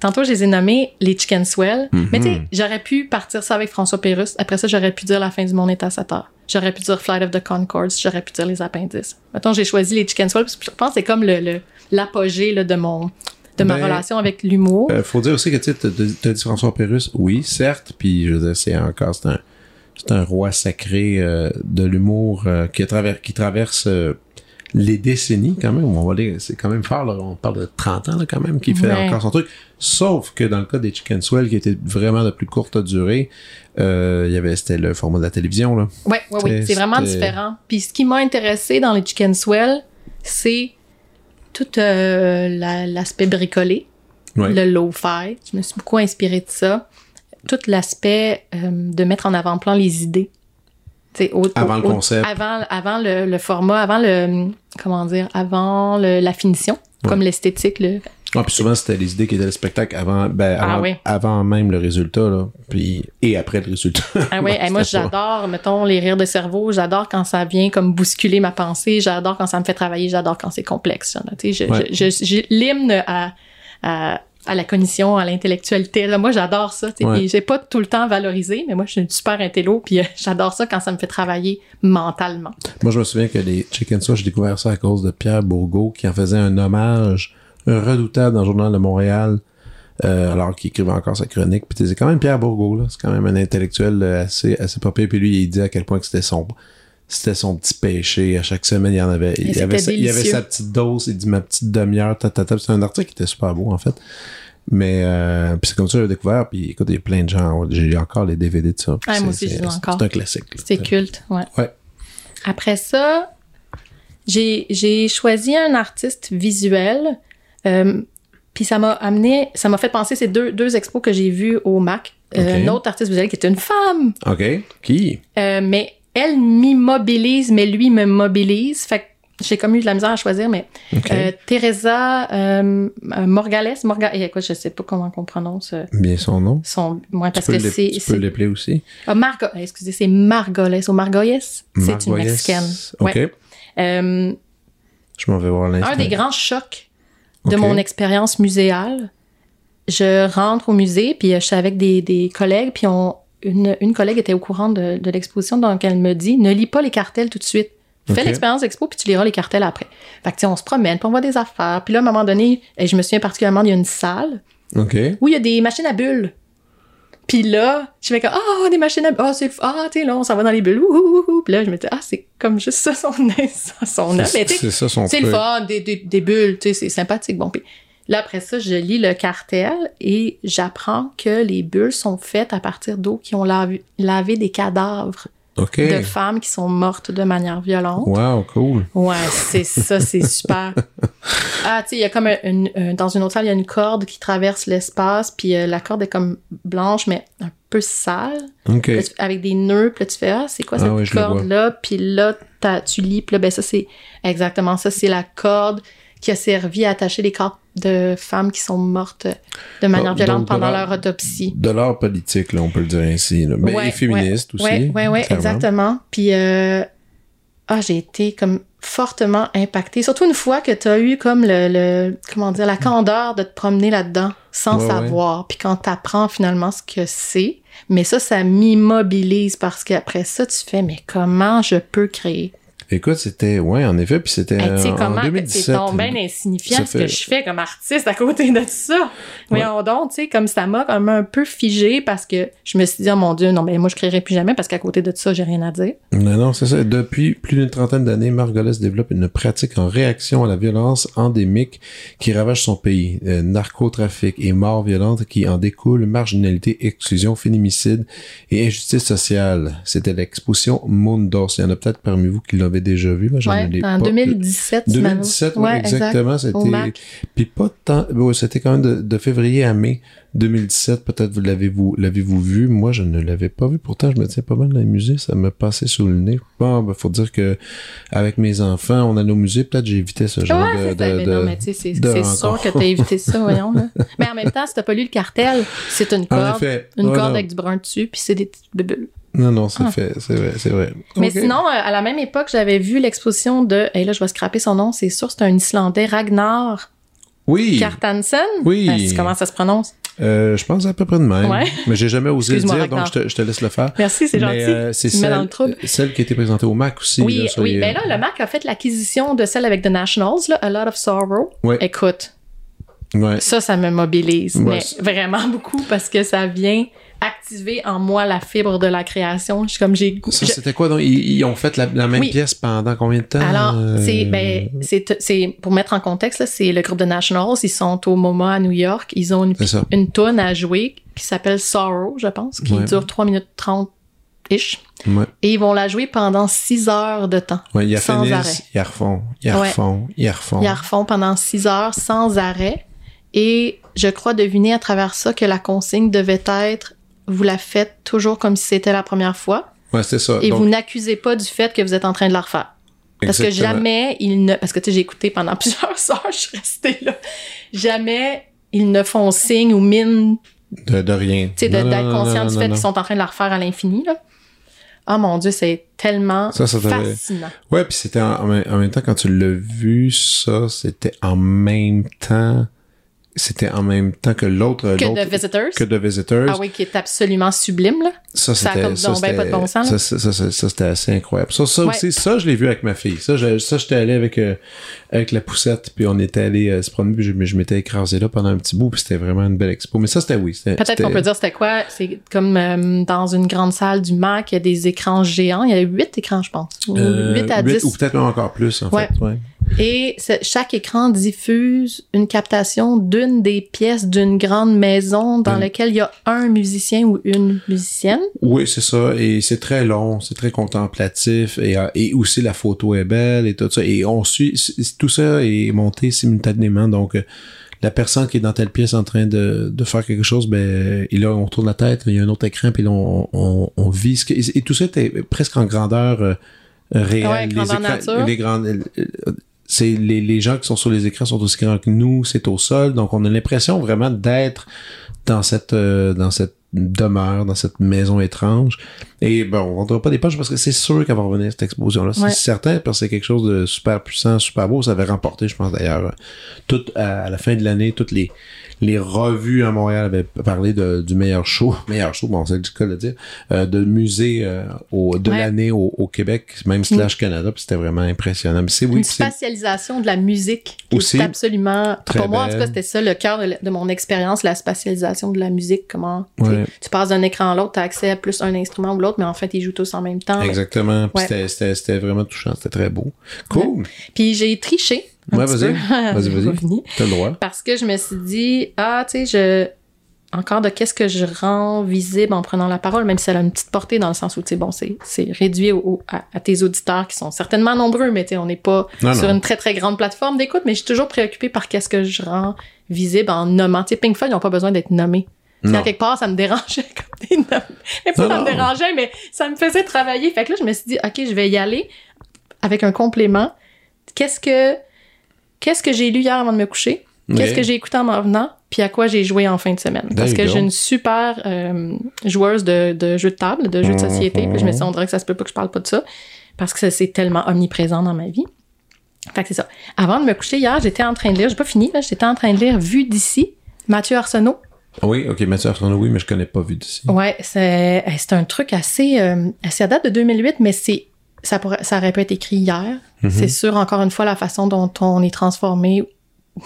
Tantôt, je les ai nommés les Chicken Swell. Mhm. Mais tu sais, j'aurais pu partir ça avec François Pérusse. Après ça, j'aurais pu dire La fin du monde est à 7 heures. J'aurais pu dire Flight of the Concords. J'aurais pu dire Les appendices. Maintenant, j'ai choisi les Chicken Swell parce que je pense que c'est comme le, le- l'apogée de mon de ma Ben, relation avec l'humour. Euh, faut dire aussi que tu t'as dit François Pérusse, oui, certes, puis je veux dire, c'est encore, c'est un, un roi sacré euh, de l'humour euh, qui, traverse qui traverse euh, les décennies quand même. On va c'est quand même fort, là, on parle de 30 ans là, quand même, qui fait Ouais. encore son truc. Sauf que dans le cas des Chicken Swell, qui était vraiment de plus courte durée, euh, il y avait, c'était le format de la télévision, là. Ouais, ouais, oui, c'est vraiment différent. Puis ce qui m'a intéressé dans les Chicken Swell, c'est tout euh, la- l'aspect bricolé, Ouais. le low-fi. Je me suis beaucoup inspirée de ça. Tout l'aspect euh, de mettre en avant-plan les idées. Au- Avant au- le au- concept. Avant, avant le, le format, avant le. Comment dire Avant le- la finition, Ouais. comme l'esthétique. Le... Ah, puis souvent, c'était les idées qui étaient le spectacle avant, ben, Ah avant, oui. avant même le résultat, là. Puis, et après le résultat. Ah hey, moi j'adore, mettons, les rires de cerveau, j'adore quand ça vient comme bousculer ma pensée, j'adore quand ça me fait travailler, j'adore quand c'est complexe. genre, tu sais, Je, Ouais. je, je- j'ai l'hymne à, à, à la cognition, à l'intellectualité. Moi j'adore ça. Ouais. J'ai pas tout le temps valorisé, mais moi je suis une super intello, puis euh, j'adore ça quand ça me fait travailler mentalement. Moi, je me souviens que les Chicken Sauce, j'ai découvert ça à cause de Pierre Bourgault, qui en faisait un hommage redoutable dans le Journal de Montréal, euh, alors qu'il écrivait encore sa chronique. Puis c'est quand même Pierre Bourgault, là. C'est quand même un intellectuel euh, assez, assez pire. Puis lui, il dit à quel point que c'était son, c'était son petit péché. À chaque semaine, il y en avait, il avait, sa, il avait sa petite dose. Il dit ma petite demi-heure, tatata. C'est un article qui était super beau, en fait. Mais, euh, c'est comme ça que j'ai découvert. Puis écoute, il y a plein de gens. J'ai encore les DVD de ça. Moi c'est- aussi, je encore. C'est un classique. C'est culte, ouais. Ouais. Après ça, j'ai choisi un artiste visuel. euh, puis ça m'a amené, ça m'a fait penser ces deux, deux expos que j'ai vus au MAC. Euh. Un autre artiste visuel qui est une femme. OK. Qui? Euh, mais elle m'immobilise, mais lui me mobilise. Fait que j'ai comme eu de la misère à choisir, mais euh, Teresa euh, Morgales, Morga, eh, écoute, je sais pas comment on prononce euh, Bien son nom. son, ouais, parce que c'est, tu peux l'épeler aussi. ah, Margo, excusez, c'est Margoles ou Margoyes. C'est une mexicaine. OK. Ouais. Euh, Je m'en vais voir l'instant. un des grands chocs de mon expérience muséale. Je rentre au musée, puis je suis avec des, des collègues, puis on, une, une collègue était au courant de, de l'exposition, donc elle me dit ne lis pas les cartels tout de suite. Fais l'expérience d'expo, puis tu liras les cartels après. Fait que, tu sais, on se promène, puis on voit des affaires. Puis là, à un moment donné, et je me souviens particulièrement, il y a une salle où il y a des machines à bulles. Puis là, je fais comme ah des machines à bulles, ah c'est le f- ah tu sais là on s'en va dans les bulles, ouh. Puis là je me dis ah c'est comme juste ça son son C'est ça son c'est le fun, des, des, des bulles, tu sais, c'est sympathique. Bon, puis là, après ça, je lis le cartel et j'apprends que les bulles sont faites à partir d'eau qui ont lavé, lavé des cadavres de femmes qui sont mortes de manière violente. Wow, cool. Ouais, c'est ça, c'est super. Ah, tu sais, il y a comme un- une, un- dans une autre salle, il y a une corde qui traverse l'espace, puis euh, la corde est comme blanche, mais un peu sale, OK. Là, tu- avec des nœuds, puis là, tu fais, ah, c'est quoi Ah cette corde-là? Puis là, tu lis, puis là, ben ça, c'est exactement ça, c'est la corde qui a servi à attacher les corps de femmes qui sont mortes de manière Donc, violente donc, pendant leur leur- autopsie. De l'art politique, là, on peut le dire ainsi. Là. Mais Ouais, et féministe aussi. Oui, oui, exactement. Puis, euh, ah, j'ai été comme fortement impactée. Surtout une fois que tu as eu comme le, le- comment dire, la candeur de te promener là-dedans sans Ouais, savoir. Puis quand tu apprends finalement ce que c'est, mais ça, ça m'immobilise parce qu'après ça, tu fais, mais comment je peux créer? Écoute, c'était, ouais, en effet, puis c'était Hey, en comment que 2017. c'est donc bien insignifiant Ça ce que fait- je fais comme artiste à côté de ça. Voyons donc, tu sais, comme ça m'a comme un peu figé parce que je me suis dit, oh mon Dieu, non, ben moi, je créerai plus jamais parce qu'à côté de ça, j'ai rien à dire. Non, non, c'est ça. Depuis plus d'une trentaine d'années, Margolis développe une pratique en réaction à la violence endémique qui ravage son pays. Euh, narcotrafic et mort violente qui en découlent, marginalité, exclusion, féminicide et injustice sociale. C'était l'exposition Mundos. Il y en a peut-être parmi vous qui déjà vu. Moi, j'en Ouais, ai en pas- 2017, tu m'as- 2017, ouais, Ouais, exact. exactement. C'était, puis pas tant, ouais, c'était quand même de, de février à mai 2017. Peut-être vous l'avez-vous, l'avez-vous vu? Moi, je ne l'avais pas vu. Pourtant, je me tiens pas mal dans les musées. Ça me passait sous le nez. Bon, ben, faut dire que, avec mes enfants, on allait au musée. Peut-être j'ai évité ce genre Ouais, de, c'est de, Mais de- non, mais tu sais, c'est sûr que t'as évité ça, voyons, là. Mais en même temps, si t'as pas lu le cartel, c'est une En corde, effet. une corde non. avec du brun dessus, puis c'est des petites bulles. Non, non, c'est Ah. fait. C'est vrai, c'est vrai. Mais sinon, euh, à la même époque, j'avais vu l'exposition de, et là, je vais scraper son nom, c'est sûr, c'est un Islandais, Ragnar Oui. Kjartansson. Oui. Euh, comment ça se prononce? Euh, je pense à peu près de même. Ouais. Mais j'ai jamais osé le dire, donc je te, je te laisse le faire. Merci, c'est gentil. euh, c'est celle, celle qui a été présentée au Mac aussi. oui, là, oui. les- Ben là, le Mac a fait l'acquisition de celle avec The Nationals, là, A Lot of Sorrow. Ouais. Écoute, Ouais. ça, ça me mobilise. Mais vraiment beaucoup parce que ça vient activer en moi la fibre de la création. Je suis comme j'ai Ça, c'était quoi? Donc, ils, ils ont fait la, la même Oui. pièce pendant combien de temps? Alors, Euh, c'est ben c'est c'est pour mettre en contexte c'est le groupe de Nationals, ils sont au MoMA à New York, ils ont une une tune à jouer qui s'appelle Sorrow, je pense, qui Ouais. dure 3 minutes 30 ish Ouais. et ils vont la jouer pendant 6 heures de temps. Ouais, ils sans arrêt. ils refont, ils refont, ils refont. Ils refont pendant 6 heures sans arrêt et je crois deviner à travers ça que la consigne devait être vous la faites toujours comme si c'était la première fois Ouais, c'est ça. et Donc, vous n'accusez pas du fait que vous êtes en train de la refaire. Parce que jamais ils ne. Parce que tu sais, j'ai écouté pendant plusieurs heures, je suis restée là. Jamais ils ne font signe ou mine, De, de rien. tu sais, d'être conscient non, du non, fait qu'ils sont en train de la refaire à l'infini, là. Ah mon Dieu, c'est tellement Ça, ça fascinant. Ouais, puis c'était en même temps, quand tu l'as vu, ça, c'était en même temps. C'était en même temps que l'autre. Que l'autre- The Visitors? Que The Visitors. Ah oui, qui est absolument sublime, là. Ça, Ça a c'était, comme ça, pas de bon sens, ça, là. ça, ça, ça, ça, c'était assez incroyable. Ça, ça Ouais. aussi, ça, je l'ai vu avec ma fille. Ça, je- ça, j'étais allé avec, euh, avec la poussette, puis on était allé euh, se promener, puis je, mais je m'étais écrasé là pendant un petit bout, puis c'était vraiment une belle expo. Mais ça, c'était oui. c'était- Peut-être qu'on peut dire c'était quoi? C'est comme euh, dans une grande salle du MAC, il y a des écrans géants. Il y a huit écrans, je pense. Ou euh, 8 à huit 10. Ou peut-être même encore plus, en Ouais. fait. Ouais. Et chaque écran diffuse une captation d'une des pièces d'une grande maison dans Mm. laquelle il y a un musicien ou une musicienne. Oui, c'est ça. Et c'est très long, c'est très contemplatif. Et, euh, et aussi, la photo est belle et tout ça. Et on suit, tout ça est monté simultanément. Donc, euh, la personne qui est dans telle pièce en train de, de faire quelque chose, ben, et là, on tourne la tête, il y a un autre écran, puis là, on, on, on vit. ce que- Et, et tout ça était presque en grandeur euh, réelle. Ouais, les grandes, c'est les, les gens qui sont sur les écrans sont aussi grands que nous, c'est au sol. Donc, on a l'impression vraiment d'être dans cette, euh, dans cette demeure, dans cette maison étrange. Et bon, on ne pas des pages parce que c'est sûr qu'elle va revenir cette exposition-là. Ouais. C'est certain parce que c'est quelque chose de super puissant, super beau. Ça avait remporté, je pense d'ailleurs, euh, tout à, à la fin de l'année, toutes les les revues à Montréal avaient parlé de, du meilleur show, meilleur show, bon, c'est le cas de le dire, euh, de musée euh, au, de Ouais. l'année au, au Québec, même slash Canada, puis c'était vraiment impressionnant. Mais c'est oui, une spatialisation de la musique. Aussi. absolument. Très pour moi, en tout cas, c'était ça le cœur de, de mon expérience, la spatialisation de la musique. Comment tu sais, Ouais. tu passes d'un écran à l'autre, tu as accès à plus un instrument ou l'autre, mais en fait, ils jouent tous en même temps. exactement. C'était- c'était c'était vraiment touchant, c'était très beau. Cool. Puis j'ai triché. Ouais, vas-y. Vas-y, vas-y. T'as le droit. Parce que je me suis dit, ah, tu sais, je. Encore de qu'est-ce que je rends visible en prenant la parole, même si elle a une petite portée dans le sens où, tu sais, bon, c'est réduit au- au- à, à tes auditeurs qui sont certainement nombreux, mais tu sais, on n'est pas Non, sur non. une très, très grande plateforme d'écoute, mais je suis toujours préoccupée par qu'est-ce que je rends visible en nommant. Tu sais, Pink Floyd, ils n'ont pas besoin d'être nommés. À quelque part, ça me dérangeait comme des noms. Mais pas Non, ça me dérangeait, mais ça me faisait travailler. Fait que là, je me suis dit, OK, je vais y aller avec un complément. Qu'est-ce que, qu'est-ce que j'ai lu hier avant de me coucher? Qu'est-ce que j'ai écouté en m'en venant? Puis à quoi j'ai joué en fin de semaine? There Parce que j'ai une super euh, joueuse de, de jeux de table, de jeux de société. Puis je me suis dit, on dirait que ça se peut pas que je parle pas de ça. Parce que c'est tellement omniprésent dans ma vie. Fait que c'est ça. Avant de me coucher hier, j'étais en train de lire, j'ai pas fini, là, j'étais en train de lire Vue d'ici, Mathieu Arsenault. Oui, ok, Mathieu Arsenault, oui, mais je connais pas vu d'ici. Ouais, c'est eh, c'est un truc assez. Euh, ça date de 2008, mais c'est ça, pourrait, ça aurait pu être écrit hier. Mhm. C'est sûr, encore une fois, la façon dont on est transformé,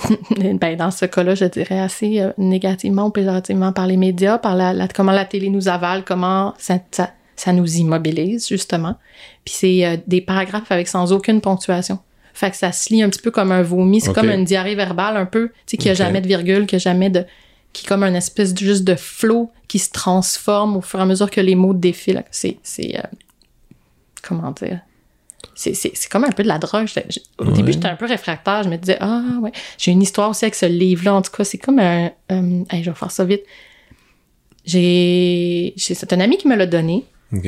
ben, dans ce cas-là, je dirais assez euh, négativement ou péjorativement par les médias, par la, la- comment la télé nous avale, comment ça, ça, ça nous immobilise, justement. Puis c'est euh, des paragraphes avec sans aucune ponctuation. Fait que ça se lit un petit peu comme un vomi. C'est comme une diarrhée verbale, un peu, tu sais, qui a Ok. jamais de virgule, qui a jamais de qui est comme un espèce de, juste de flot qui se transforme au fur et à mesure que les mots défilent. C'est, c'est, euh, comment dire? C'est, c'est, c'est comme un peu de la drogue. Au Ouais. début, j'étais un peu réfractaire. Je me disais, ah ouais. J'ai une histoire aussi avec ce livre-là. En tout cas, c'est comme un. euh, hey, je vais faire ça vite. J'ai, c'est un ami qui me l'a donné.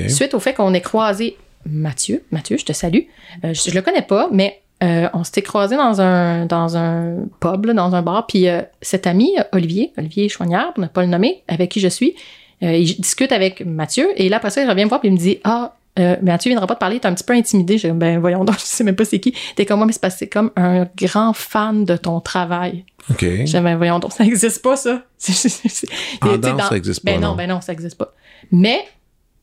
Suite au fait qu'on ait croisé Mathieu. Mathieu, je te salue. Euh, je, je le connais pas, mais euh, on s'était croisé dans un, dans un pub, là, dans un bar. Puis euh, cet ami, Olivier, Olivier Choignard, pour ne pas le nommer, avec qui je suis, il discute avec Mathieu. Et là, après ça, il revient me voir puis il me dit Ah, euh, Mathieu viendra pas te parler, t'es un petit peu intimidé. J'ai dit, ben voyons donc, je sais même pas c'est qui. T'es comme moi, mais c'est parce que c'est comme un grand fan de ton travail. Ok. J'ai ben voyons donc, ça existe pas, ça. En danse, dans- ça existe pas, Ben non, non. ben non, ça existe pas. Mais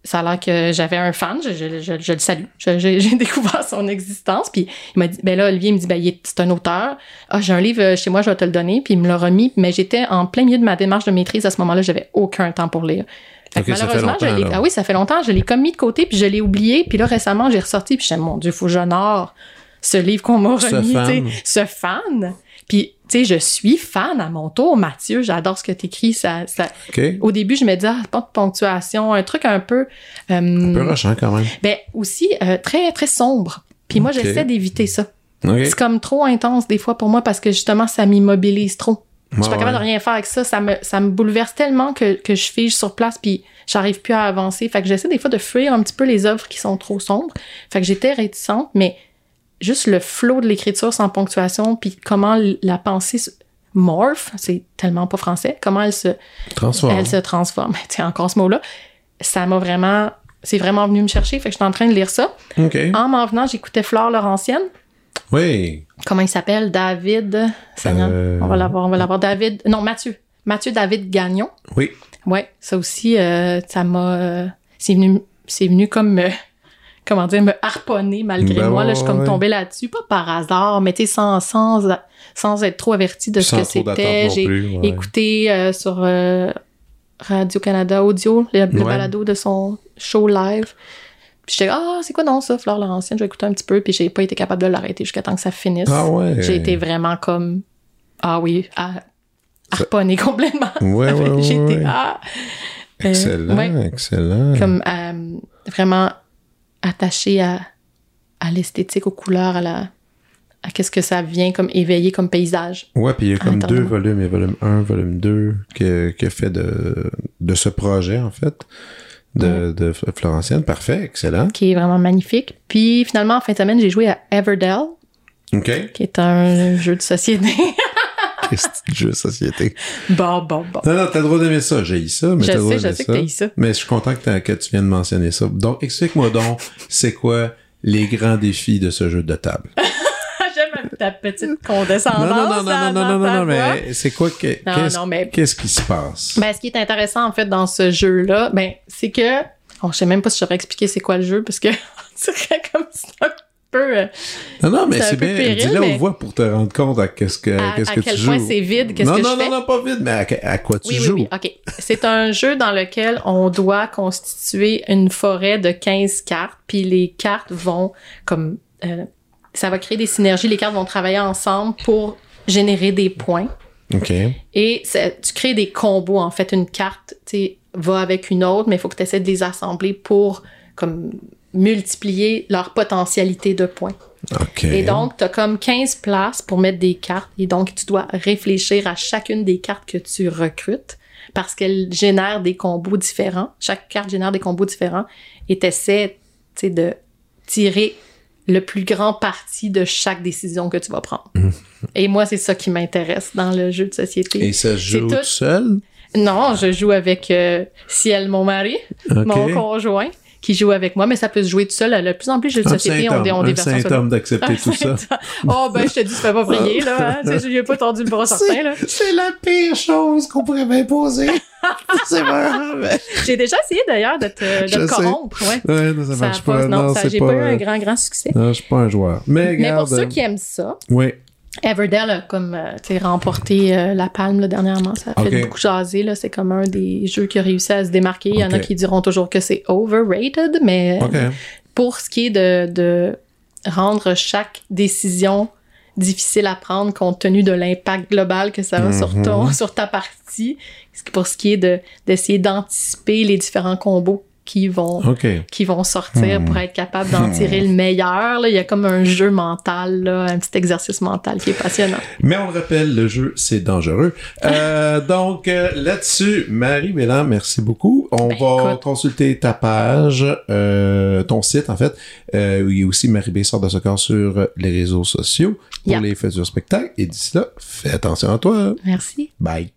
ça a l'air que j'avais un fan, je, je- je- je le salue. Je- je- J'ai découvert son existence, puis il m'a dit, ben là, Olivier il me dit, ben c'est un auteur. Ah, j'ai un livre chez moi, je vais te le donner, puis il me l'a remis, mais j'étais en plein milieu de ma démarche de maîtrise à ce moment-là, j'avais aucun temps pour lire. Malheureusement, je l'ai, ah oui, ça fait longtemps, je l'ai comme mis de côté, puis je l'ai oublié, puis là, récemment, j'ai ressorti, puis je me mon Dieu, faut que j'honore ce livre qu'on m'a Ce remis, sais, fan. ce fan. Puis, tu sais, je suis fan à mon tour, Mathieu, j'adore ce que t'écris, ça, au début, je me disais, ah, pas de ponctuation, un truc un peu. euh, Un peu rushant quand même. ben, aussi euh, très, très sombre. Puis moi, j'essaie d'éviter ça. C'est comme trop intense des fois pour moi parce que justement, ça m'immobilise trop. Je suis pas capable de rien faire avec ça. Ça me, ça me bouleverse tellement que, que je fige sur place puis j'arrive plus à avancer. Fait que j'essaie des fois de fuir un petit peu les œuvres qui sont trop sombres. Fait que j'étais réticente, mais juste le flot de l'écriture sans ponctuation puis comment la pensée se morph, c'est tellement pas français, comment elle se, Transforme. elle se transforme. Encore ce mot-là. Ça m'a vraiment, c'est vraiment venu me chercher. Fait que j'étais en train de lire ça. En m'en venant, j'écoutais Flore Laurentienne. Oui. Comment il s'appelle? David. Seigneur. Euh, On va l'avoir, on va l'avoir. David. Non, Mathieu. Mathieu David Gagnon. Oui. Ouais, ça aussi, euh, ça m'a. euh, c'est venu, c'est venu comme me, comment dire, me harponner malgré Ben moi. là, je suis comme ouais. tombée là-dessus, pas par hasard, mais tu sais, sans, sans, sans être trop avertie de ce que c'était. J'ai plus, ouais. écouté euh, sur euh, Radio-Canada Audio, le, le Ouais. balado de son show live. Puis j'étais, ah, c'est quoi non ça, Fleur Laurentienne? Je vais écouter un petit peu, puis j'ai pas été capable de l'arrêter jusqu'à temps que ça finisse. Ah ouais. J'ai été vraiment comme, ah oui, à, harponner complètement. Ouais, ouais, ouais, J'ai été, ouais. ah. Euh, Excellent, ouais, excellent. comme euh, vraiment attaché à, à l'esthétique, aux couleurs, à la à qu'est-ce que ça vient comme éveiller comme paysage. Ouais, puis il y a comme deux volumes. Il y a volume 1, volume 2 que, que fait de, de ce projet, en fait, de, de Florentienne. Parfait, excellent. qui est vraiment magnifique. Puis finalement, en fin de semaine, j'ai joué à Everdell, OK. qui est un jeu de société. Qu'est-ce que jeu de société? bon, bon, bon. Non, non, t'as le droit d'aimer ça. J'ai ça, mais Je t'as le droit je sais que ça. t'as eu ça. Mais je suis content que, que tu viennes de mentionner ça. Donc, explique-moi donc, c'est quoi les grands défis de ce jeu de table? Ta petite condescendance. Non, non, non, non, dans- non, non, non, non, mais c'est quoi que, Non, qu'est-ce, non, mais- qu'est-ce qui se passe? Ben, ce qui est intéressant, en fait, dans ce jeu-là, ben, c'est que. Oh, je sais même pas si je devrais expliquer c'est quoi le jeu, parce que on dirait comme un peu. euh, non, non, mais c'est bien. péril, Dis-le mais- aux voix pour te rendre compte à qu'est-ce que, à, qu'est-ce à que quel tu point joues. c'est vide, qu'est-ce non, que non, je fais? non, non, pas vite, mais à, à quoi tu Oui, oui, joues? oui, OK. C'est un jeu dans lequel on doit constituer une forêt de 15 cartes, puis les cartes vont comme... euh, ça va créer des synergies, les cartes vont travailler ensemble pour générer des points. OK. Et tu crées des combos, en fait. Une carte, tu va avec une autre, mais il faut que tu essaies de les assembler pour comme multiplier leur potentialité de points. OK. Et donc, tu as comme 15 places pour mettre des cartes. Et donc, tu dois réfléchir à chacune des cartes que tu recrutes. parce qu'elle génère des combos différents. Chaque carte génère des combos différents et tu sais, de tirer le plus grand parti de chaque décision que tu vas prendre. Et moi, c'est ça qui m'intéresse dans le jeu de société. Et ça se joue C'est tout- tout seul? Non, je joue avec euh, Ciel, mon mari, mon conjoint, qui joue avec moi, mais ça peut se jouer tout seul. De plus en plus, jeux de société homme, des un homme d'accepter tout ça. oh, ben, je te dis, fais pas prier, là. Hein? Je lui ai pas tordu le bras certain, là. C'est la pire chose qu'on pourrait m'imposer. c'est mais- J'ai déjà essayé, d'ailleurs, de te, de te corrompre, ouais. Ouais, non, ça marche pas- pas. non, j'ai pas... eu un grand, grand succès. Non, je suis pas un joueur. Mais, Mais pour ceux qui aiment ça, Oui. Everdell a comme euh, remporté euh, la palme là, dernièrement. Ça a fait beaucoup jaser. là. C'est comme un des jeux qui a réussi à se démarquer. Il y en a qui diront toujours que c'est overrated, mais OK. pour ce qui est de, de rendre chaque décision difficile à prendre compte tenu de l'impact global que ça a sur, Mhm. ton, sur ta partie, pour ce qui est de d'essayer d'anticiper les différents combos qui vont OK. qui vont sortir Hmm. pour être capable d'en tirer le meilleur. là. Il y a comme un jeu mental, là, un petit exercice mental qui est passionnant. Mais on le rappelle, le jeu, c'est dangereux. Euh, donc, euh, là-dessus, Marie Bélan, merci beaucoup. On Ben, va écoute. consulter ta page, euh, ton site, en fait. Euh, il y a aussi Marie B. Sort de Soccer sur les réseaux sociaux pour les futurs spectacles. Et d'ici là, fais attention à toi. Merci. Bye.